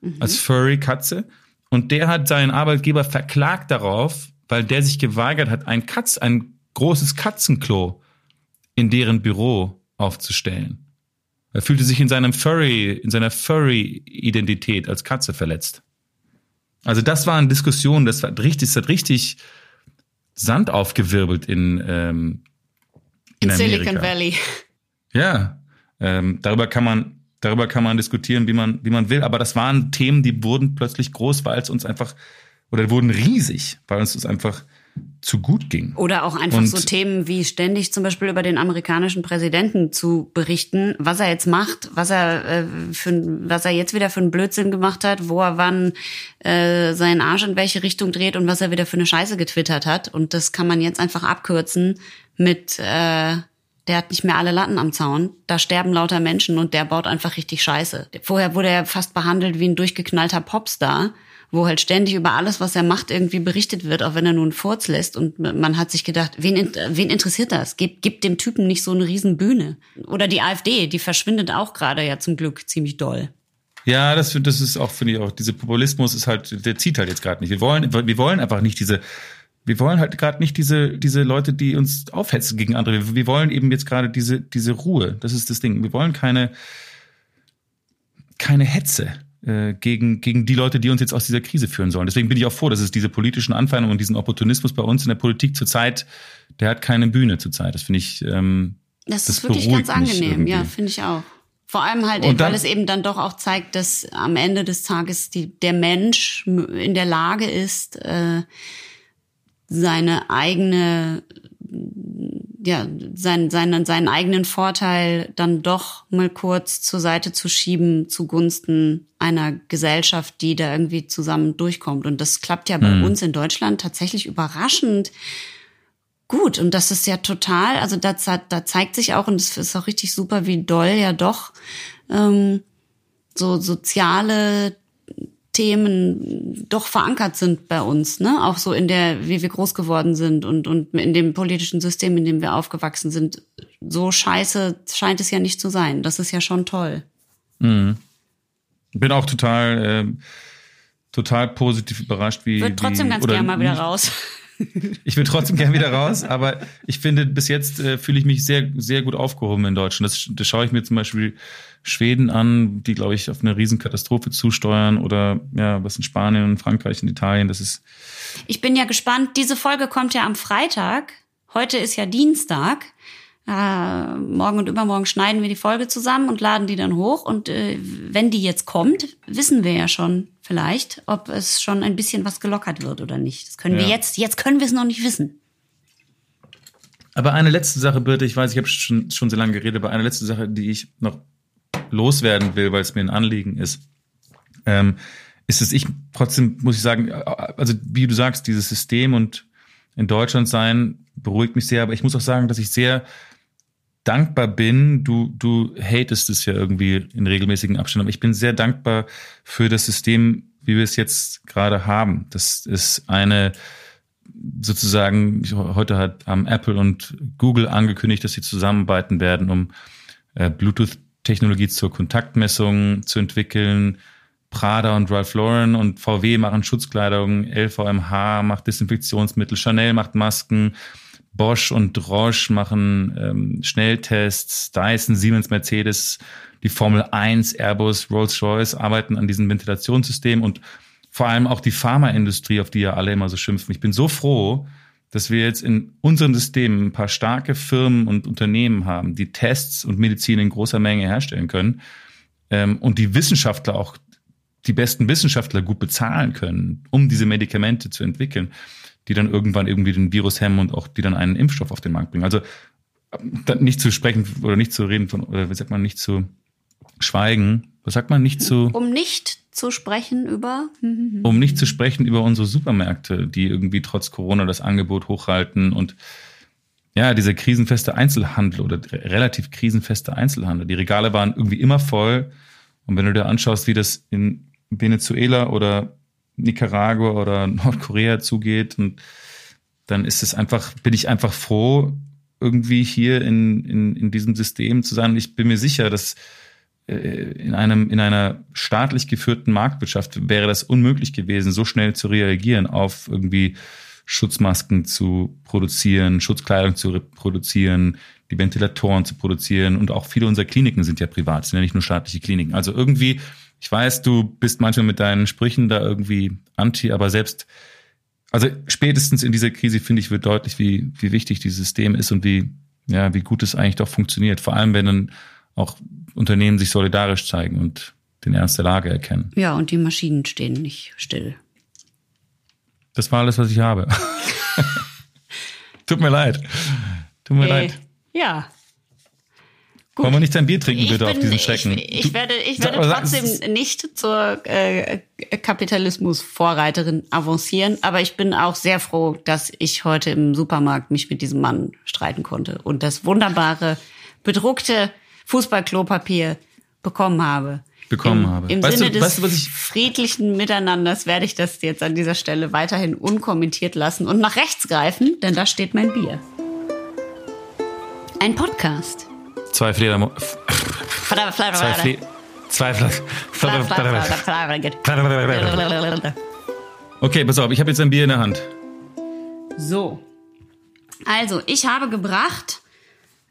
Mhm. als Furry-Katze. Und der hat seinen Arbeitgeber verklagt darauf, weil der sich geweigert hat, ein Katz, ein großes Katzenklo in deren Büro aufzustellen. Er fühlte sich in seinem Furry, in seiner Furry-Identität als Katze verletzt. Also das waren Diskussionen, das war richtig, das hat richtig Sand aufgewirbelt in, ähm, in, in Silicon Valley. Ja, ähm, darüber kann man darüber kann man diskutieren, wie man wie man will. Aber das waren Themen, die wurden plötzlich groß, weil es uns einfach oder wurden riesig, weil uns das einfach zu gut ging. Oder auch einfach und so Themen wie ständig zum Beispiel über den amerikanischen Präsidenten zu berichten, was er jetzt macht, was er äh, für, was er jetzt wieder für einen Blödsinn gemacht hat, wo er wann äh, seinen Arsch in welche Richtung dreht und was er wieder für eine Scheiße getwittert hat. Und das kann man jetzt einfach abkürzen mit äh, der hat nicht mehr alle Latten am Zaun. Da sterben lauter Menschen und der baut einfach richtig Scheiße. Vorher wurde er fast behandelt wie ein durchgeknallter Popstar wo halt ständig über alles, was er macht, irgendwie berichtet wird, auch wenn er einen Furz lässt. Und man hat sich gedacht, wen, wen interessiert das? Gib, gib dem Typen nicht so eine Riesenbühne. Oder die AfD, die verschwindet auch gerade ja zum Glück ziemlich doll. Ja, das, das ist auch, finde ich auch, dieser Populismus ist halt, der zieht halt jetzt gerade nicht. Wir wollen, wir wollen einfach nicht diese, wir wollen halt gerade nicht diese, diese Leute, die uns aufhetzen gegen andere. Wir wollen eben jetzt gerade diese, diese Ruhe. Das ist das Ding. Wir wollen keine, keine Hetze. Äh, gegen, gegen die Leute, die uns jetzt aus dieser Krise führen sollen. Deswegen bin ich auch froh, dass es diese politischen Anfeindungen und diesen Opportunismus bei uns in der Politik zurzeit, der hat keine Bühne zurzeit. Das finde ich. Ähm, das, das ist wirklich ganz angenehm, ja, finde ich auch. Vor allem halt, dann, weil es eben dann doch auch zeigt, dass am Ende des Tages die, der Mensch in der Lage ist, äh, seine eigene ja, sein, seinen, seinen eigenen Vorteil dann doch mal kurz zur Seite zu schieben zugunsten einer Gesellschaft, die da irgendwie zusammen durchkommt. Und das klappt ja bei mhm. uns in Deutschland tatsächlich überraschend gut. Und das ist ja total, also da, da zeigt sich auch, und es ist auch richtig super, wie doll ja doch ähm, so soziale Themen doch verankert sind bei uns, ne? Auch so in der, wie wir groß geworden sind und, und in dem politischen System, in dem wir aufgewachsen sind. So scheiße scheint es ja nicht zu sein. Das ist ja schon toll. Mhm. Bin auch total, äh, total positiv überrascht, wie. Würde trotzdem wie, ganz gerne mal wieder raus. Ich will trotzdem gerne wieder raus, aber ich finde, bis jetzt äh, fühle ich mich sehr, sehr gut aufgehoben in Deutschland. Das, das schaue ich mir zum Beispiel Schweden an, die, glaube ich, auf eine Riesenkatastrophe zusteuern oder ja, was in Spanien und Frankreich und Italien. Das ist. Ich bin ja gespannt. Diese Folge kommt ja am Freitag. Heute ist ja Dienstag. Äh, morgen und übermorgen schneiden wir die Folge zusammen und laden die dann hoch. Und äh, wenn die jetzt kommt, wissen wir ja schon vielleicht, ob es schon ein bisschen was gelockert wird oder nicht. Das können ja. wir jetzt, jetzt können wir es noch nicht wissen. Aber eine letzte Sache, Birte, ich weiß, ich habe schon, schon sehr lange geredet, aber eine letzte Sache, die ich noch loswerden will, weil es mir ein Anliegen ist, ähm, ist es ich trotzdem, muss ich sagen, also wie du sagst, dieses System und in Deutschland sein beruhigt mich sehr, aber ich muss auch sagen, dass ich sehr dankbar bin. Du, du hatest es ja irgendwie in regelmäßigen Abständen, aber ich bin sehr dankbar für das System, wie wir es jetzt gerade haben. Das ist eine sozusagen, heute hat am Apple und Google angekündigt, dass sie zusammenarbeiten werden, um äh, Bluetooth-Technologie zur Kontaktmessung zu entwickeln. Prada und Ralph Lauren und VW machen Schutzkleidung, LVMH macht Desinfektionsmittel, Chanel macht Masken, Bosch und Roche machen ähm, Schnelltests, Dyson, Siemens, Mercedes, die Formel 1, Airbus, Rolls-Royce arbeiten an diesem Ventilationssystem und vor allem auch die Pharmaindustrie, auf die ja alle immer so schimpfen. Ich bin so froh, dass wir jetzt in unserem System ein paar starke Firmen und Unternehmen haben, die Tests und Medizin in großer Menge herstellen können ähm, und die Wissenschaftler auch die besten Wissenschaftler gut bezahlen können, um diese Medikamente zu entwickeln die dann irgendwann irgendwie den Virus hemmen und auch die dann einen Impfstoff auf den Markt bringen. Also nicht zu sprechen oder nicht zu reden von, oder wie sagt man, nicht zu schweigen. Was sagt man? Nicht zu. Um nicht zu sprechen über. um nicht zu sprechen über unsere Supermärkte, die irgendwie trotz Corona das Angebot hochhalten und ja, dieser krisenfeste Einzelhandel oder relativ krisenfeste Einzelhandel. Die Regale waren irgendwie immer voll. Und wenn du dir anschaust, wie das in Venezuela oder Nicaragua oder Nordkorea zugeht. Und dann ist es einfach, bin ich einfach froh, irgendwie hier in, in, in diesem System zu sein. Ich bin mir sicher, dass äh, in einem, in einer staatlich geführten Marktwirtschaft wäre das unmöglich gewesen, so schnell zu reagieren auf irgendwie Schutzmasken zu produzieren, Schutzkleidung zu produzieren, die Ventilatoren zu produzieren und auch viele unserer Kliniken sind ja privat, sind ja nicht nur staatliche Kliniken. Also irgendwie, ich weiß, du bist manchmal mit deinen Sprüchen da irgendwie anti, aber selbst, also spätestens in dieser Krise finde ich wird deutlich, wie, wie wichtig dieses System ist und wie, ja, wie gut es eigentlich doch funktioniert. Vor allem, wenn dann auch Unternehmen sich solidarisch zeigen und den Ernst der Lage erkennen. Ja, und die Maschinen stehen nicht still. Das war alles, was ich habe. Tut mir leid. Tut mir Äh, leid. Ja. Wollen wir nicht dein Bier trinken, Ich, bitte, auf bin, diesen ich, Schrecken? ich, Du- werde, ich werde trotzdem nicht zur äh, Kapitalismus-Vorreiterin avancieren, aber ich bin auch sehr froh, dass ich heute im Supermarkt mich mit diesem Mann streiten konnte und das wunderbare, bedruckte Fußballklopapier bekommen habe. Bekommen Im, habe. Im Weißt Sinne du- des weißt du, was ich- friedlichen Miteinanders werde ich das jetzt an dieser Stelle weiterhin unkommentiert lassen und nach rechts greifen, denn da steht mein Bier. Ein Podcast. Zwei Fledermo Zwei zwei Fle zwei Fle Okay, pass auf, ich habe jetzt ein Bier in der Hand. So. Also, ich habe gebracht.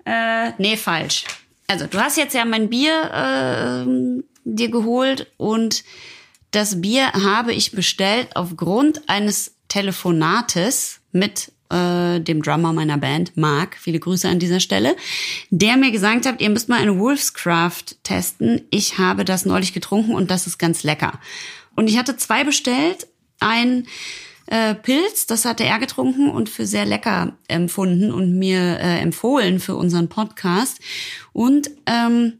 Äh, nee, falsch. Also, du hast jetzt ja mein Bier äh, dir geholt und das Bier habe ich bestellt aufgrund eines Telefonates mit äh, dem Drummer meiner Band, Mark, viele Grüße an dieser Stelle, der mir gesagt hat, ihr müsst mal eine Wolfscraft testen. Ich habe das neulich getrunken und das ist ganz lecker. Und ich hatte zwei bestellt. Ein äh, Pilz, das hatte er getrunken und für sehr lecker empfunden und mir äh, empfohlen für unseren Podcast. Und ähm,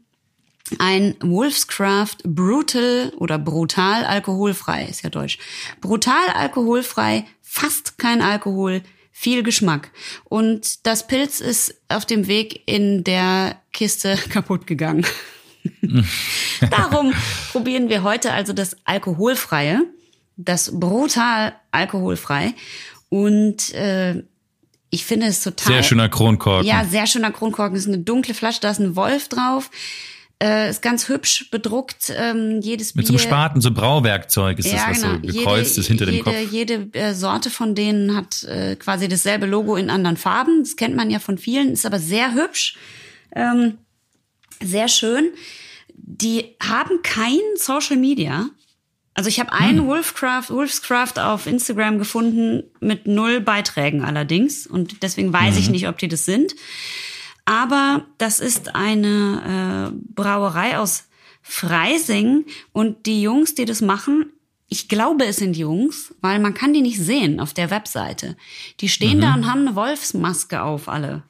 ein Wolfscraft Brutal oder brutal alkoholfrei, ist ja deutsch. Brutal alkoholfrei, fast kein Alkohol, viel Geschmack. Und das Pilz ist auf dem Weg in der Kiste kaputt gegangen. Darum probieren wir heute also das alkoholfreie, das brutal alkoholfrei. Und äh, ich finde es total Sehr schöner Kronkorken. ja, sehr schöner Kronkorken. Das ist eine dunkle Flasche, da ist ein Wolf drauf. Äh, ist ganz hübsch bedruckt. Ähm, jedes Mit Bier. so einem Spaten, so Brauwerkzeug ist ja, das, was genau. so gekreuzt ist hinter jede, dem Kopf. Jede äh, Sorte von denen hat äh, quasi dasselbe Logo in anderen Farben. Das kennt man ja von vielen, ist aber sehr hübsch. Ähm, sehr schön. Die haben kein Social Media. Also ich habe einen Wolfcraft, Wolfscraft auf Instagram gefunden mit null Beiträgen allerdings und deswegen weiß ich nicht, ob die das sind. Aber das ist eine äh, Brauerei aus Freising und die Jungs, die das machen, ich glaube, es sind Jungs, weil man kann die nicht sehen auf der Webseite. Die stehen da und haben eine Wolfsmaske auf alle.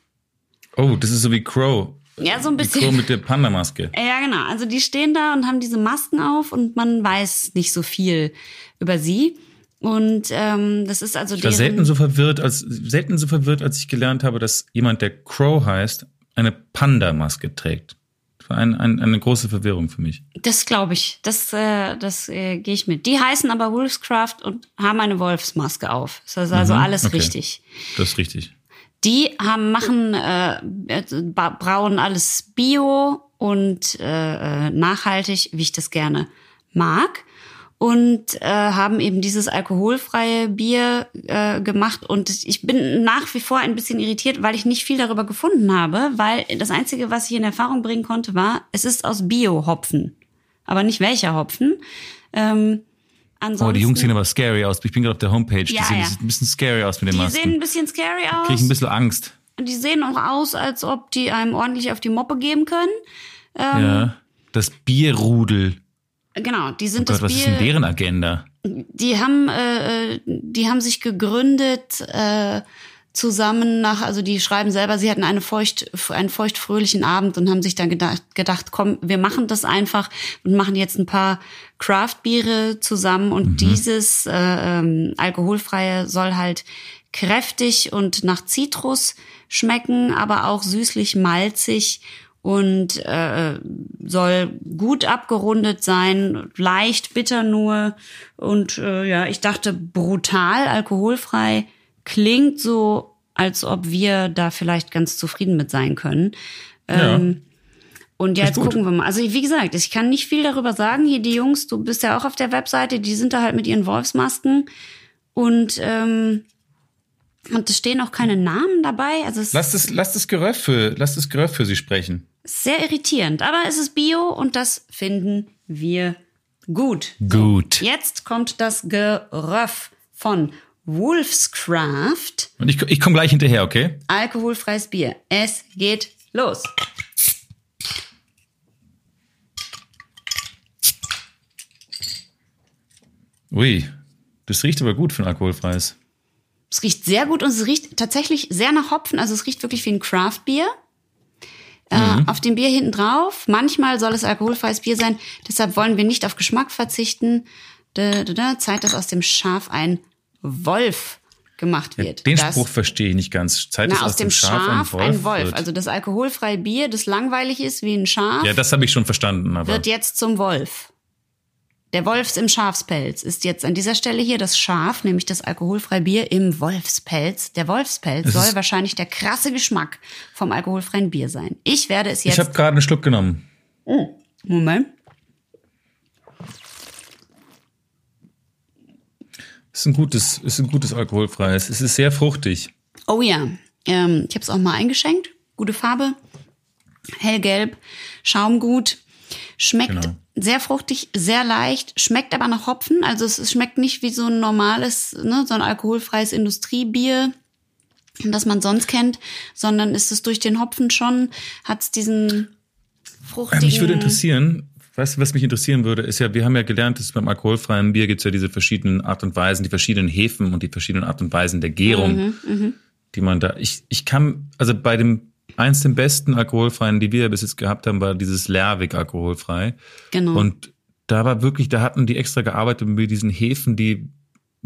Oh, das ist so wie Crow. Ja, so ein Wie Crow bisschen. mit der Panda-Maske. Ja, genau. Also die stehen da und haben diese Masken auf und man weiß nicht so viel über sie. Und ähm, das ist also Ich war selten so verwirrt, als selten so verwirrt, als ich gelernt habe, dass jemand, der Crow heißt, eine Panda-Maske trägt. Das war ein, ein, eine große Verwirrung für mich. Das glaube ich. Das, äh, das äh, gehe ich mit. Die heißen aber Wolfscraft und haben eine Wolfsmaske auf. Das ist also alles Mhm, okay. richtig. Das ist richtig. Die haben, machen, äh, äh, brauen alles bio und äh, äh, nachhaltig, wie ich das gerne mag. Und äh, haben eben dieses alkoholfreie Bier äh, gemacht. Und ich bin nach wie vor ein bisschen irritiert, weil ich nicht viel darüber gefunden habe. Weil das Einzige, was ich in Erfahrung bringen konnte, war, es ist aus Bio-Hopfen. Aber nicht welcher Hopfen. Ähm, ansonsten, Oh, die Jungs sehen aber scary aus. Ich bin gerade auf der Homepage. Die Ja, sehen ja. ein bisschen scary aus mit den die Masken. sehen ein bisschen scary aus. Krieg ich ein bisschen Angst. Die sehen auch aus, als ob die einem ordentlich auf die Moppe geben können. Ähm, ja. Das Bierrudel. Genau, die sind Oh Gott, das was ist denn Bier. deren Agenda? Die haben, äh, die haben sich gegründet äh, zusammen nach, also die schreiben selber, sie hatten eine feucht, einen feuchtfröhlichen Abend und haben sich dann gedacht, gedacht, komm, wir machen das einfach und machen jetzt ein paar Craft-Biere zusammen und dieses äh, ähm, alkoholfreie soll halt kräftig und nach Zitrus schmecken, aber auch süßlich malzig und äh, soll gut abgerundet sein, leicht bitter nur und äh, ja, ich dachte brutal alkoholfrei klingt so, als ob wir da vielleicht ganz zufrieden mit sein können. Ähm, und ja, jetzt gucken wir mal. Also wie gesagt, ich kann nicht viel darüber sagen. Hier die Jungs, du bist ja auch auf der Webseite, die sind da halt mit ihren Wolfsmasken und ähm, Und es stehen auch keine Namen dabei. Also es Lass das, lass das Geröff für, lass das Geröff für Sie sprechen. Sehr irritierend. Aber es ist Bio und das finden wir gut. Gut. Jetzt kommt das Geröff von Wolfscraft. Und ich, ich komme gleich hinterher, okay? Alkoholfreies Bier. Es geht los. Ui, das riecht aber gut für ein alkoholfreies. Es riecht sehr gut und es riecht tatsächlich sehr nach Hopfen. Also es riecht wirklich wie ein Craft-Bier. Äh, auf dem Bier hinten drauf. Manchmal soll es alkoholfreies Bier sein. Deshalb wollen wir nicht auf Geschmack verzichten. Da, da, da, Zeit, dass aus dem Schaf ein Wolf gemacht wird. Den das, Spruch verstehe ich nicht ganz. Zeit na, ist aus dem Schaf ein Wolf. wird. Also das alkoholfreie Bier, das langweilig ist wie ein Schaf, ja, das habe ich schon verstanden, aber wird jetzt zum Wolf. Der Wolfs im Schafspelz ist jetzt an dieser Stelle hier das Schaf, nämlich das alkoholfreie Bier im Wolfspelz. Der Wolfspelz soll wahrscheinlich der krasse Geschmack vom alkoholfreien Bier sein. Ich werde es ich jetzt. habe gerade einen Schluck genommen. Moment. Ist ein gutes, ist ein gutes alkoholfreies. Es ist sehr fruchtig. Oh ja, ähm, ich habe es auch mal eingeschenkt. Gute Farbe, hellgelb, Schaumgut, schmeckt Genau. sehr fruchtig, sehr leicht, schmeckt aber nach Hopfen. Also es, es schmeckt nicht wie so ein normales, ne, so ein alkoholfreies Industriebier, das man sonst kennt, sondern ist es durch den Hopfen schon, hat es diesen Ähm, fruchtigen. Mich würde interessieren, du, was mich interessieren würde, ist ja, wir haben ja gelernt, dass beim alkoholfreien Bier gibt's ja diese verschiedenen Art und Weisen, die verschiedenen Hefen und die verschiedenen Art und Weisen der Gärung, Mhm, die man da. Ich, ich kann, also bei dem eins der besten alkoholfreien, die wir bis jetzt gehabt haben, war dieses Lervig alkoholfrei. Genau. Und da war wirklich, da hatten die extra gearbeitet mit diesen Hefen, die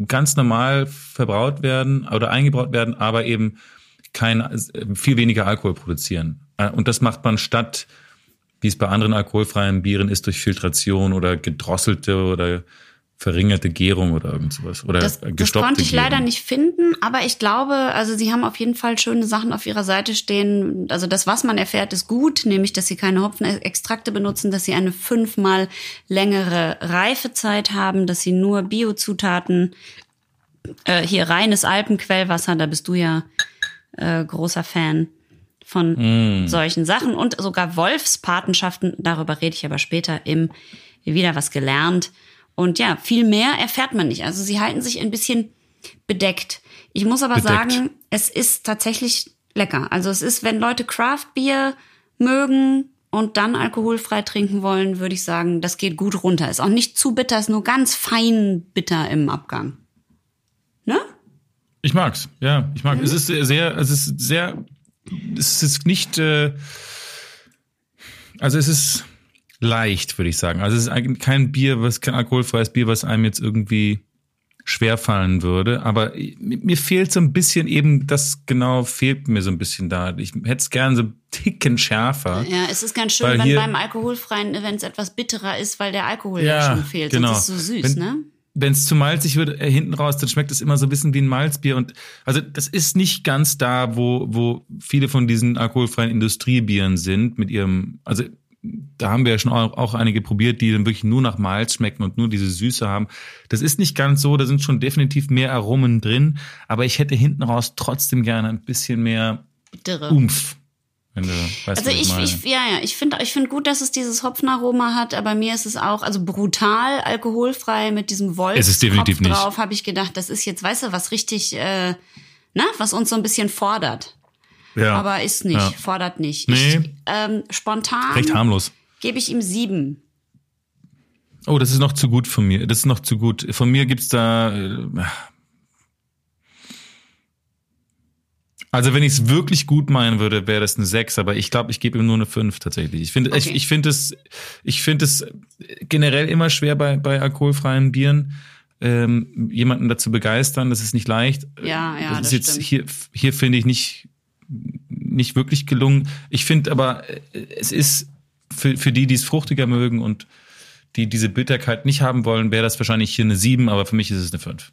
ganz normal verbraut werden oder eingebraut werden, aber eben kein, viel weniger Alkohol produzieren. Und das macht man statt, wie es bei anderen alkoholfreien Bieren ist, durch Filtration oder gedrosselte oder verringerte Gärung oder irgend sowas. Oder Das, das gestoppte konnte ich Gärung. leider nicht finden, aber ich glaube, also sie haben auf jeden Fall schöne Sachen auf ihrer Seite stehen. Also das, was man erfährt, ist gut, nämlich, dass sie keine Hopfenextrakte benutzen, dass sie eine fünfmal längere Reifezeit haben, dass sie nur Biozutaten, äh, hier reines Alpenquellwasser, da bist du ja äh, großer Fan von solchen Sachen und sogar Wolfspatenschaften, darüber rede ich aber später im wieder was gelernt. Und ja, viel mehr erfährt man nicht. Also sie halten sich ein bisschen bedeckt. Ich muss aber Bedeckt. sagen, es ist tatsächlich lecker. Also es ist, wenn Leute Craft Bier mögen und dann alkoholfrei trinken wollen, würde ich sagen, das geht gut runter. Ist auch nicht zu bitter, ist nur ganz fein bitter im Abgang. Ne? Ich mag's, ja, ich Mhm. mag. Es ist sehr, es ist sehr, es ist nicht, äh, also es ist leicht, würde ich sagen. Also es ist eigentlich kein Bier, was kein alkoholfreies Bier, was einem jetzt irgendwie schwerfallen würde. Aber mir fehlt so ein bisschen eben, das genau fehlt mir so ein bisschen da. Ich hätte es gern so einen Ticken schärfer. Ja, es ist ganz schön, wenn hier- beim alkoholfreien, wenn es etwas bitterer ist, weil der Alkohol ja, schon fehlt. genau. Sonst ist es so süß, Wenn- ne? wenn es zu malzig wird äh, hinten raus, dann schmeckt es immer so ein bisschen wie ein Malzbier. Und also das ist nicht ganz da, wo, wo viele von diesen alkoholfreien Industriebieren sind mit ihrem, also da haben wir ja schon auch, einige probiert, die dann wirklich nur nach Malz schmecken und nur diese Süße haben. Das ist nicht ganz so, da sind schon definitiv mehr Aromen drin, aber ich hätte hinten raus trotzdem gerne ein bisschen mehr Bittere. Umf. Du Also ich, ich, ja, ja, ich finde, ich finde gut, dass es dieses Hopfenaroma hat, aber mir ist es auch, also brutal alkoholfrei mit diesem Wolf Es ist definitiv nicht. drauf, habe ich gedacht, das ist jetzt, weißt du, was richtig, äh, na, was uns so ein bisschen fordert. Ja, Aber ist nicht, Ja. fordert nicht. Nee. Ich, ähm, spontan recht harmlos. gebe ich ihm sieben. Oh, das ist noch zu gut von mir. Das ist noch zu gut. Von mir gibt's da. Äh, also wenn ich es wirklich gut meinen würde, wäre das eine 6, aber ich glaube, ich gebe ihm nur eine 5 tatsächlich. Ich finde, ich, Okay. ich finde es, ich finde es generell immer schwer bei, bei alkoholfreien Bieren, ähm, jemanden dazu begeistern. Das ist nicht leicht. Ja, ja, das das ist jetzt stimmt. hier, hier finde ich nicht, nicht wirklich gelungen. Ich finde aber, äh, es ist für, für die, die es fruchtiger mögen und die diese Bitterkeit nicht haben wollen, wäre das wahrscheinlich hier eine 7, aber für mich ist es eine 5.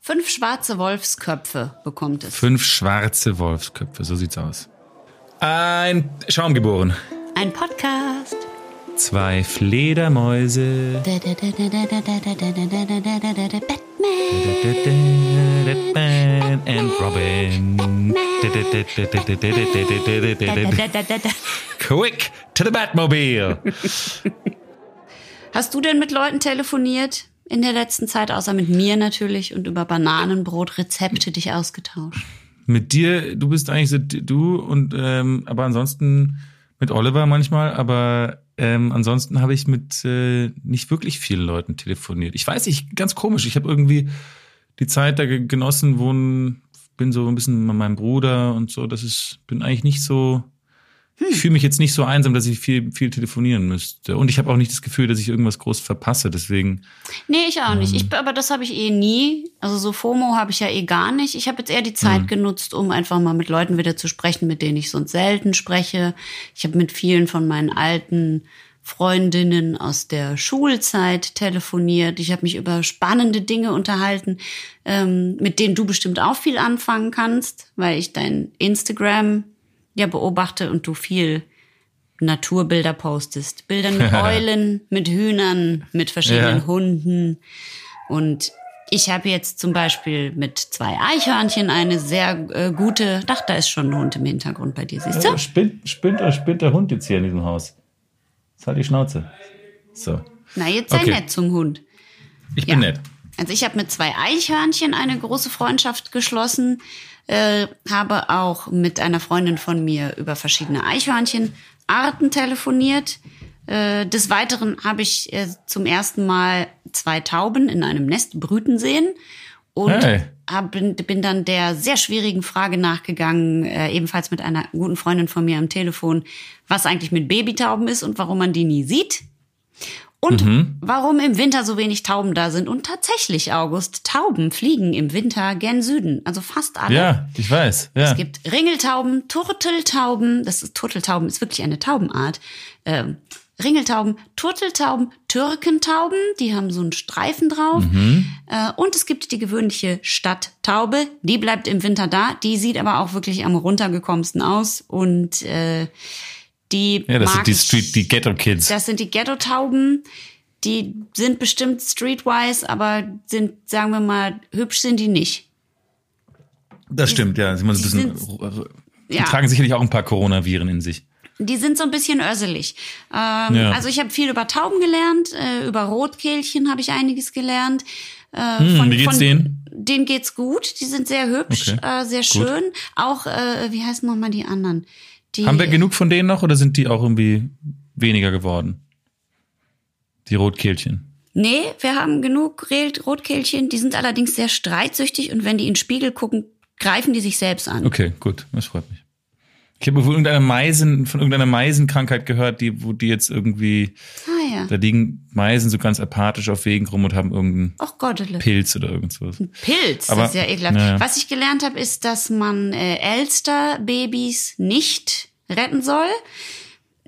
Fünf schwarze Wolfsköpfe bekommt es. Fünf schwarze Wolfsköpfe, so sieht's aus. Ein Schaum geboren. Ein Podcast. Zwei Fledermäuse. Batman. And Robin. Quick to the Batmobile. Hast du denn mit Leuten telefoniert in der letzten Zeit, außer mit mir natürlich und über Bananenbrotrezepte dich ausgetauscht? Mit dir, du bist eigentlich so, du und ähm, aber ansonsten mit Oliver manchmal, aber ähm, ansonsten habe ich mit äh, nicht wirklich vielen Leuten telefoniert. Ich weiß nicht, ganz komisch. Ich habe irgendwie die Zeit da genossen, wohnen, bin so ein bisschen mit meinem Bruder und so. Das ist, bin eigentlich nicht so. Ich fühle mich jetzt nicht so einsam, dass ich viel, viel telefonieren müsste. Und ich habe auch nicht das Gefühl, dass ich irgendwas groß verpasse. Deswegen. Nee, ich auch nicht. Ich, aber das habe ich eh nie. Also so FOMO habe ich ja eh gar nicht. Ich habe jetzt eher die Zeit mhm. genutzt, um einfach mal mit Leuten wieder zu sprechen, mit denen ich sonst selten spreche. Ich habe mit vielen von meinen alten Freundinnen aus der Schulzeit telefoniert. Ich habe mich über spannende Dinge unterhalten, ähm, mit denen du bestimmt auch viel anfangen kannst, weil ich dein Instagram ja beobachte und du viel Naturbilder postest. Bilder mit Eulen, mit Hühnern, mit verschiedenen ja. Hunden. Und ich habe jetzt zum Beispiel mit zwei Eichhörnchen eine sehr äh, gute, ach, da ist schon ein Hund im Hintergrund bei dir, siehst du? Ja, spinnt, spinnt, spinnt der Hund jetzt hier in diesem Haus. Jetzt halt die Schnauze. So. Na, jetzt sei okay. nett zum Hund. Ich bin ja. nett. Also ich habe mit zwei Eichhörnchen eine große Freundschaft geschlossen, äh, habe auch mit einer Freundin von mir über verschiedene Eichhörnchenarten telefoniert. Äh, des Weiteren habe ich äh, zum ersten Mal zwei Tauben in einem Nest brüten sehen und hey. hab, bin, bin dann der sehr schwierigen Frage nachgegangen, äh, ebenfalls mit einer guten Freundin von mir am Telefon, was eigentlich mit Babytauben ist und warum man die nie sieht. Und mhm. warum im Winter so wenig Tauben da sind. Und tatsächlich, August, Tauben fliegen im Winter gen Süden. Also fast alle. Ja, ich weiß. Ja. Es gibt Ringeltauben, Turteltauben. Das ist Turteltauben, ist wirklich eine Taubenart. Ähm, Ringeltauben, Turteltauben, Türkentauben, die haben so einen Streifen drauf. Mhm. Äh, und es gibt die gewöhnliche Stadttaube, die bleibt im Winter da. Die sieht aber auch wirklich am runtergekommensten aus. Und äh, die ja, das sind die Street, die Ghetto Kids. Das sind die Ghetto Tauben. Die sind bestimmt streetwise, aber sind, sagen wir mal, hübsch sind die nicht. Das die, stimmt, ja. Sie, bisschen, sind, die ja. tragen sicherlich auch ein paar Coronaviren in sich. Die sind so ein bisschen örselig. Ähm, ja. Also ich habe viel über Tauben gelernt, äh, über Rotkehlchen habe ich einiges gelernt. Äh, hm, von, wie geht's von, denen? Denen geht's gut. Die sind sehr hübsch, okay. äh, sehr schön. Gut. Auch, äh, wie heißen nochmal die anderen? Die, Haben wir genug von denen noch oder sind die auch irgendwie weniger geworden? Die Rotkehlchen. Nee, wir haben genug Rotkehlchen. Die sind allerdings sehr streitsüchtig und wenn die in den Spiegel gucken, greifen die sich selbst an. Okay, gut. Das freut mich. Ich habe von irgendeiner Meisen, von irgendeiner Meisenkrankheit gehört, die, wo die jetzt irgendwie, ah, ja. da liegen Meisen so ganz apathisch auf Wegen rum und haben irgendeinen Och Pilz oder irgendwas. Ein Pilz, Aber, das ist ja ekelhaft. Ja. Was ich gelernt habe, ist, dass man äh, Elster-Babys nicht retten soll.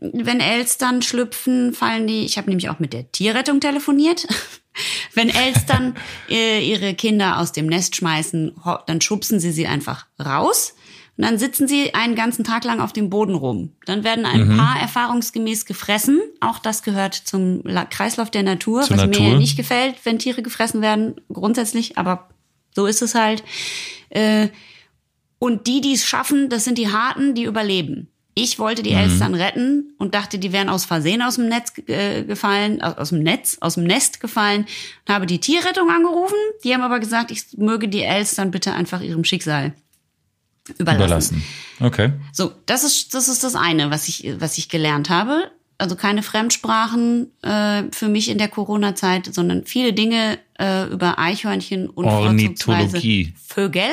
Wenn Elstern schlüpfen, fallen die, ich habe nämlich auch mit der Tierrettung telefoniert. Wenn Elstern äh, ihre Kinder aus dem Nest schmeißen, dann schubsen sie sie einfach raus und dann sitzen sie einen ganzen Tag lang auf dem Boden rum. Dann werden ein mhm. paar erfahrungsgemäß gefressen. Auch das gehört zum Kreislauf der Natur, Zur was Natur. mir nicht gefällt, wenn Tiere gefressen werden, grundsätzlich, aber so ist es halt. Äh, und die, die es schaffen, das sind die Harten, die überleben. Ich wollte die mhm. Elstern retten und dachte, die wären aus Versehen aus dem Netz äh, gefallen, aus, aus dem Netz, aus dem Nest gefallen und habe die Tierrettung angerufen. Die haben aber gesagt, ich möge die Elstern bitte einfach ihrem Schicksal überlassen. überlassen. Okay. So, das ist das ist das eine, was ich was ich gelernt habe. Also keine Fremdsprachen äh, für mich in der Corona-Zeit, sondern viele Dinge äh, über Eichhörnchen und Ornithologie. Vögel.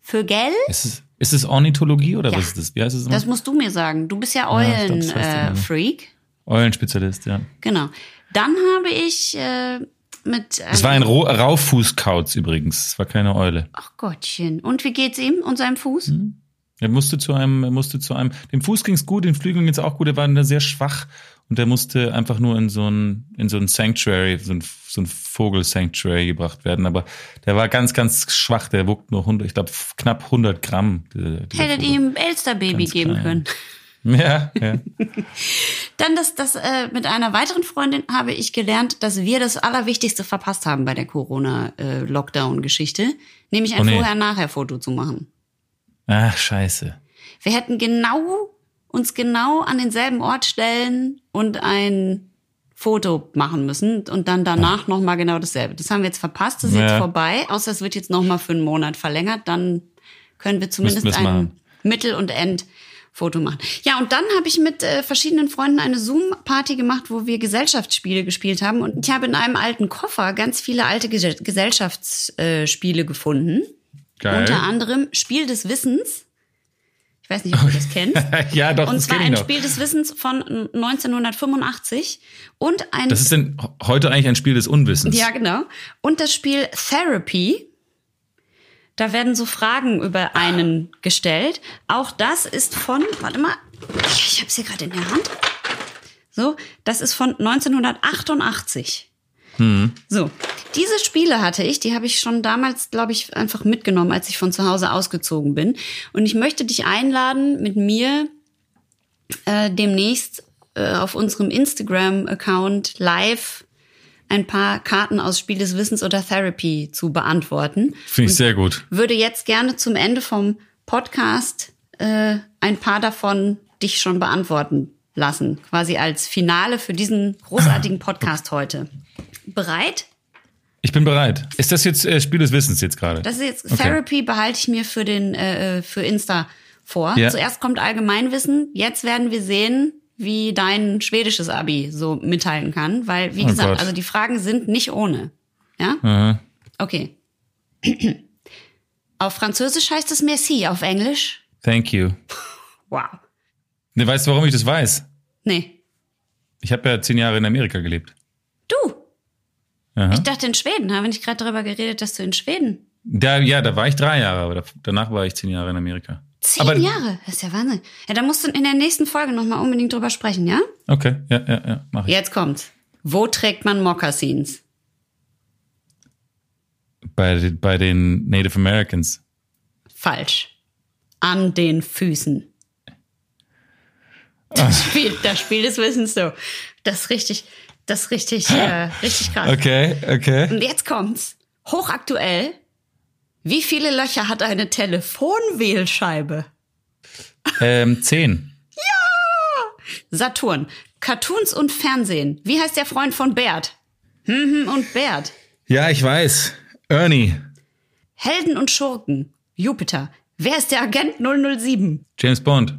Vögel? Ist es, ist es Ornithologie oder ja. was ist das? Wie heißt es? Das musst du mir sagen. Du bist ja Eulen-Freak. Ja, äh, Freak. Eulenspezialist, ja. Genau. Dann habe ich äh, mit. Es war ein Rauffußkauz übrigens. Es war keine Eule. Ach Gottchen. Und wie geht's ihm und seinem Fuß? Hm. Er musste zu einem, er musste zu einem, dem Fuß ging's gut, den Flügeln ging's auch gut, er war sehr schwach und er musste einfach nur in so ein, in so ein Sanctuary, so ein, so ein Vogel-Sanctuary gebracht werden, aber der war ganz, ganz schwach, der wog nur 100, ich glaube knapp 100 Gramm. Hättet ihm Elsterbaby geben können. Ja, ja. Dann das, das äh, mit einer weiteren Freundin habe ich gelernt, dass wir das Allerwichtigste verpasst haben bei der Corona-Lockdown-Geschichte, nämlich ein Oh nee. Vorher-Nachher-Foto zu machen. Ach, scheiße. Wir hätten genau uns genau an denselben Ort stellen und ein Foto machen müssen und dann danach noch mal genau dasselbe. Das haben wir jetzt verpasst, das ist jetzt Ja. vorbei, außer es wird jetzt noch mal für einen Monat verlängert, dann können wir zumindest ein. Mittel- und Endfoto machen. Ja, und dann habe ich mit äh, verschiedenen Freunden eine Zoom-Party gemacht, wo wir Gesellschaftsspiele gespielt haben und ich habe in einem alten Koffer ganz viele alte Ges Gesellschaftsspiele Spiele gefunden. Geil. Unter anderem Spiel des Wissens. Ich weiß nicht, ob du das kennst. ja, doch, Und zwar ein. Spiel des Wissens von 1985 und ein Das ist denn heute eigentlich ein Spiel des Unwissens. ja genau und das Spiel Therapy. Da werden so Fragen über einen gestellt. Auch das ist von warte mal, ich habe es hier gerade in der Hand. So, das ist von 1988. So, diese Spiele hatte ich, die habe ich schon damals, glaube ich, einfach mitgenommen, als ich von zu Hause ausgezogen bin. Und ich möchte dich einladen, mit mir äh, demnächst äh, auf unserem Instagram-Account live ein paar Karten aus Spiel des Wissens oder Therapy zu beantworten. Finde ich sehr gut. Würde jetzt gerne zum Ende vom Podcast äh, ein paar davon dich schon beantworten lassen, quasi als Finale für diesen großartigen Podcast heute. Bereit? Ich bin bereit. Ist das jetzt äh, Spiel des Wissens jetzt gerade? Das ist jetzt Okay. Therapy behalte ich mir für den äh, für Insta vor. Ja. Zuerst kommt Allgemeinwissen. Jetzt werden wir sehen, wie dein schwedisches Abi so mitteilen kann, weil wie Oh gesagt, Gott. also die Fragen sind nicht ohne. Ja? Aha. Okay. auf Französisch heißt es merci, auf Englisch? Thank you. Wow. Ne, weißt du, warum ich das weiß? Nee. Ich habe ja zehn Jahre in Amerika gelebt. Du, Aha. ich dachte in Schweden, haben wir nicht gerade darüber geredet, dass du in Schweden Da, ja, da war ich drei Jahre, aber da, danach war ich zehn Jahre in Amerika. Zehn Aber- Jahre, das ist ja Wahnsinn. Ja, da musst du in der nächsten Folge nochmal unbedingt drüber sprechen, ja? Okay, ja, ja, ja, mach ich. Jetzt kommt's. Wo trägt man Mokassins? Bei, bei den Native Americans. Falsch. An den Füßen. Das Spiel, das Spiel des Wissens so. Das ist richtig, das ist richtig, äh, richtig krass. Okay, okay. Und jetzt kommt's. Hochaktuell. Wie viele Löcher hat eine Telefonwählscheibe? Ähm, zehn. Saturn. Cartoons und Fernsehen. Wie heißt der Freund von Bert? Hm, hm und Bert. Ja, ich weiß. Ernie. Helden und Schurken. Jupiter. Wer ist der Agent 007? James Bond.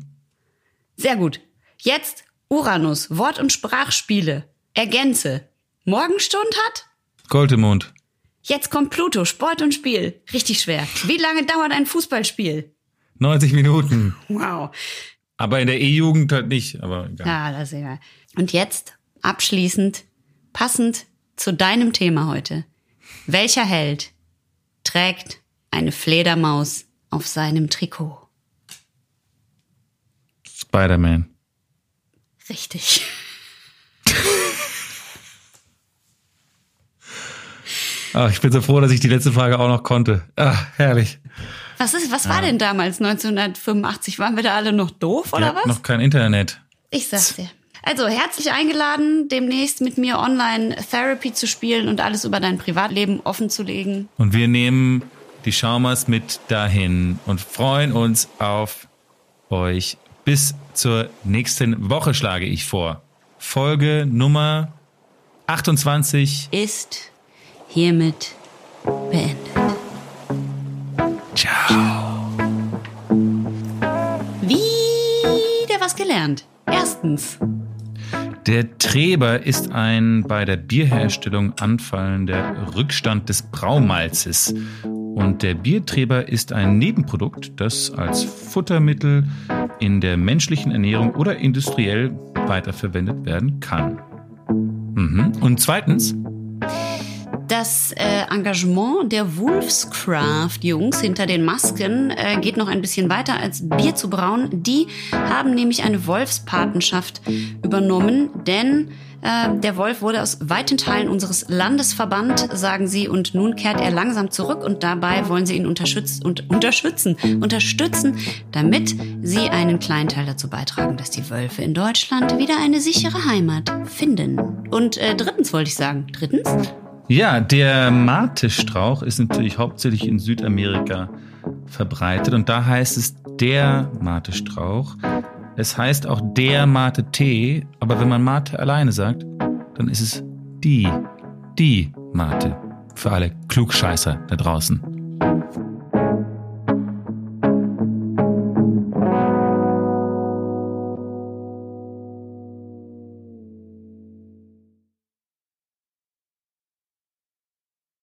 Sehr gut. Jetzt Uranus. Wort- und Sprachspiele. Ergänze. Morgenstund hat? Goldemond. Jetzt kommt Pluto. Sport und Spiel. Richtig schwer. Wie lange dauert ein Fußballspiel? 90 Minuten. Wow. Aber in der E-Jugend halt nicht. Aber egal. Ja, das ist egal. Und jetzt abschließend, passend zu deinem Thema heute. Welcher Held trägt eine Fledermaus auf seinem Trikot? Spider-Man. Richtig. Ach, ich bin so froh, dass ich die letzte Frage auch noch konnte. Ach, herrlich. Was ist, was war denn damals 1985? Waren wir da alle noch doof oder ja, was? Noch kein Internet. Ich sag's dir. Also herzlich eingeladen, demnächst mit mir online Therapy zu spielen und alles über dein Privatleben offen zu legen. Und wir nehmen die Schaumers mit dahin und freuen uns auf euch. Bis zur nächsten Woche schlage ich vor. Folge Nummer 28. Ist hiermit beendet. Ciao. Wieder was gelernt. Erstens, Der Treber ist ein bei der Bierherstellung anfallender Rückstand des Braumalzes. Und der Biertreber ist ein Nebenprodukt, das als Futtermittel in der menschlichen Ernährung oder industriell weiterverwendet werden kann. Mhm. Und zweitens, das äh, Engagement der Wolfscraft-Jungs hinter den Masken äh, geht noch ein bisschen weiter als Bier zu brauen. Die haben nämlich eine Wolfspatenschaft übernommen, denn äh, der Wolf wurde aus weiten Teilen unseres Landes verbannt, sagen sie, und nun kehrt er langsam zurück und dabei wollen sie ihn unterstützen, und unterstützen, unterstützen, damit sie einen kleinen Teil dazu beitragen, dass die Wölfe in Deutschland wieder eine sichere Heimat finden. Und äh, drittens wollte ich sagen, drittens? Ja, der Mate-Strauch ist natürlich hauptsächlich in Südamerika verbreitet und da heißt es der Mate-Strauch. Es heißt auch der Mate-Tee, aber wenn man Mate alleine sagt, dann ist es die, die Mate. Für alle Klugscheißer da draußen.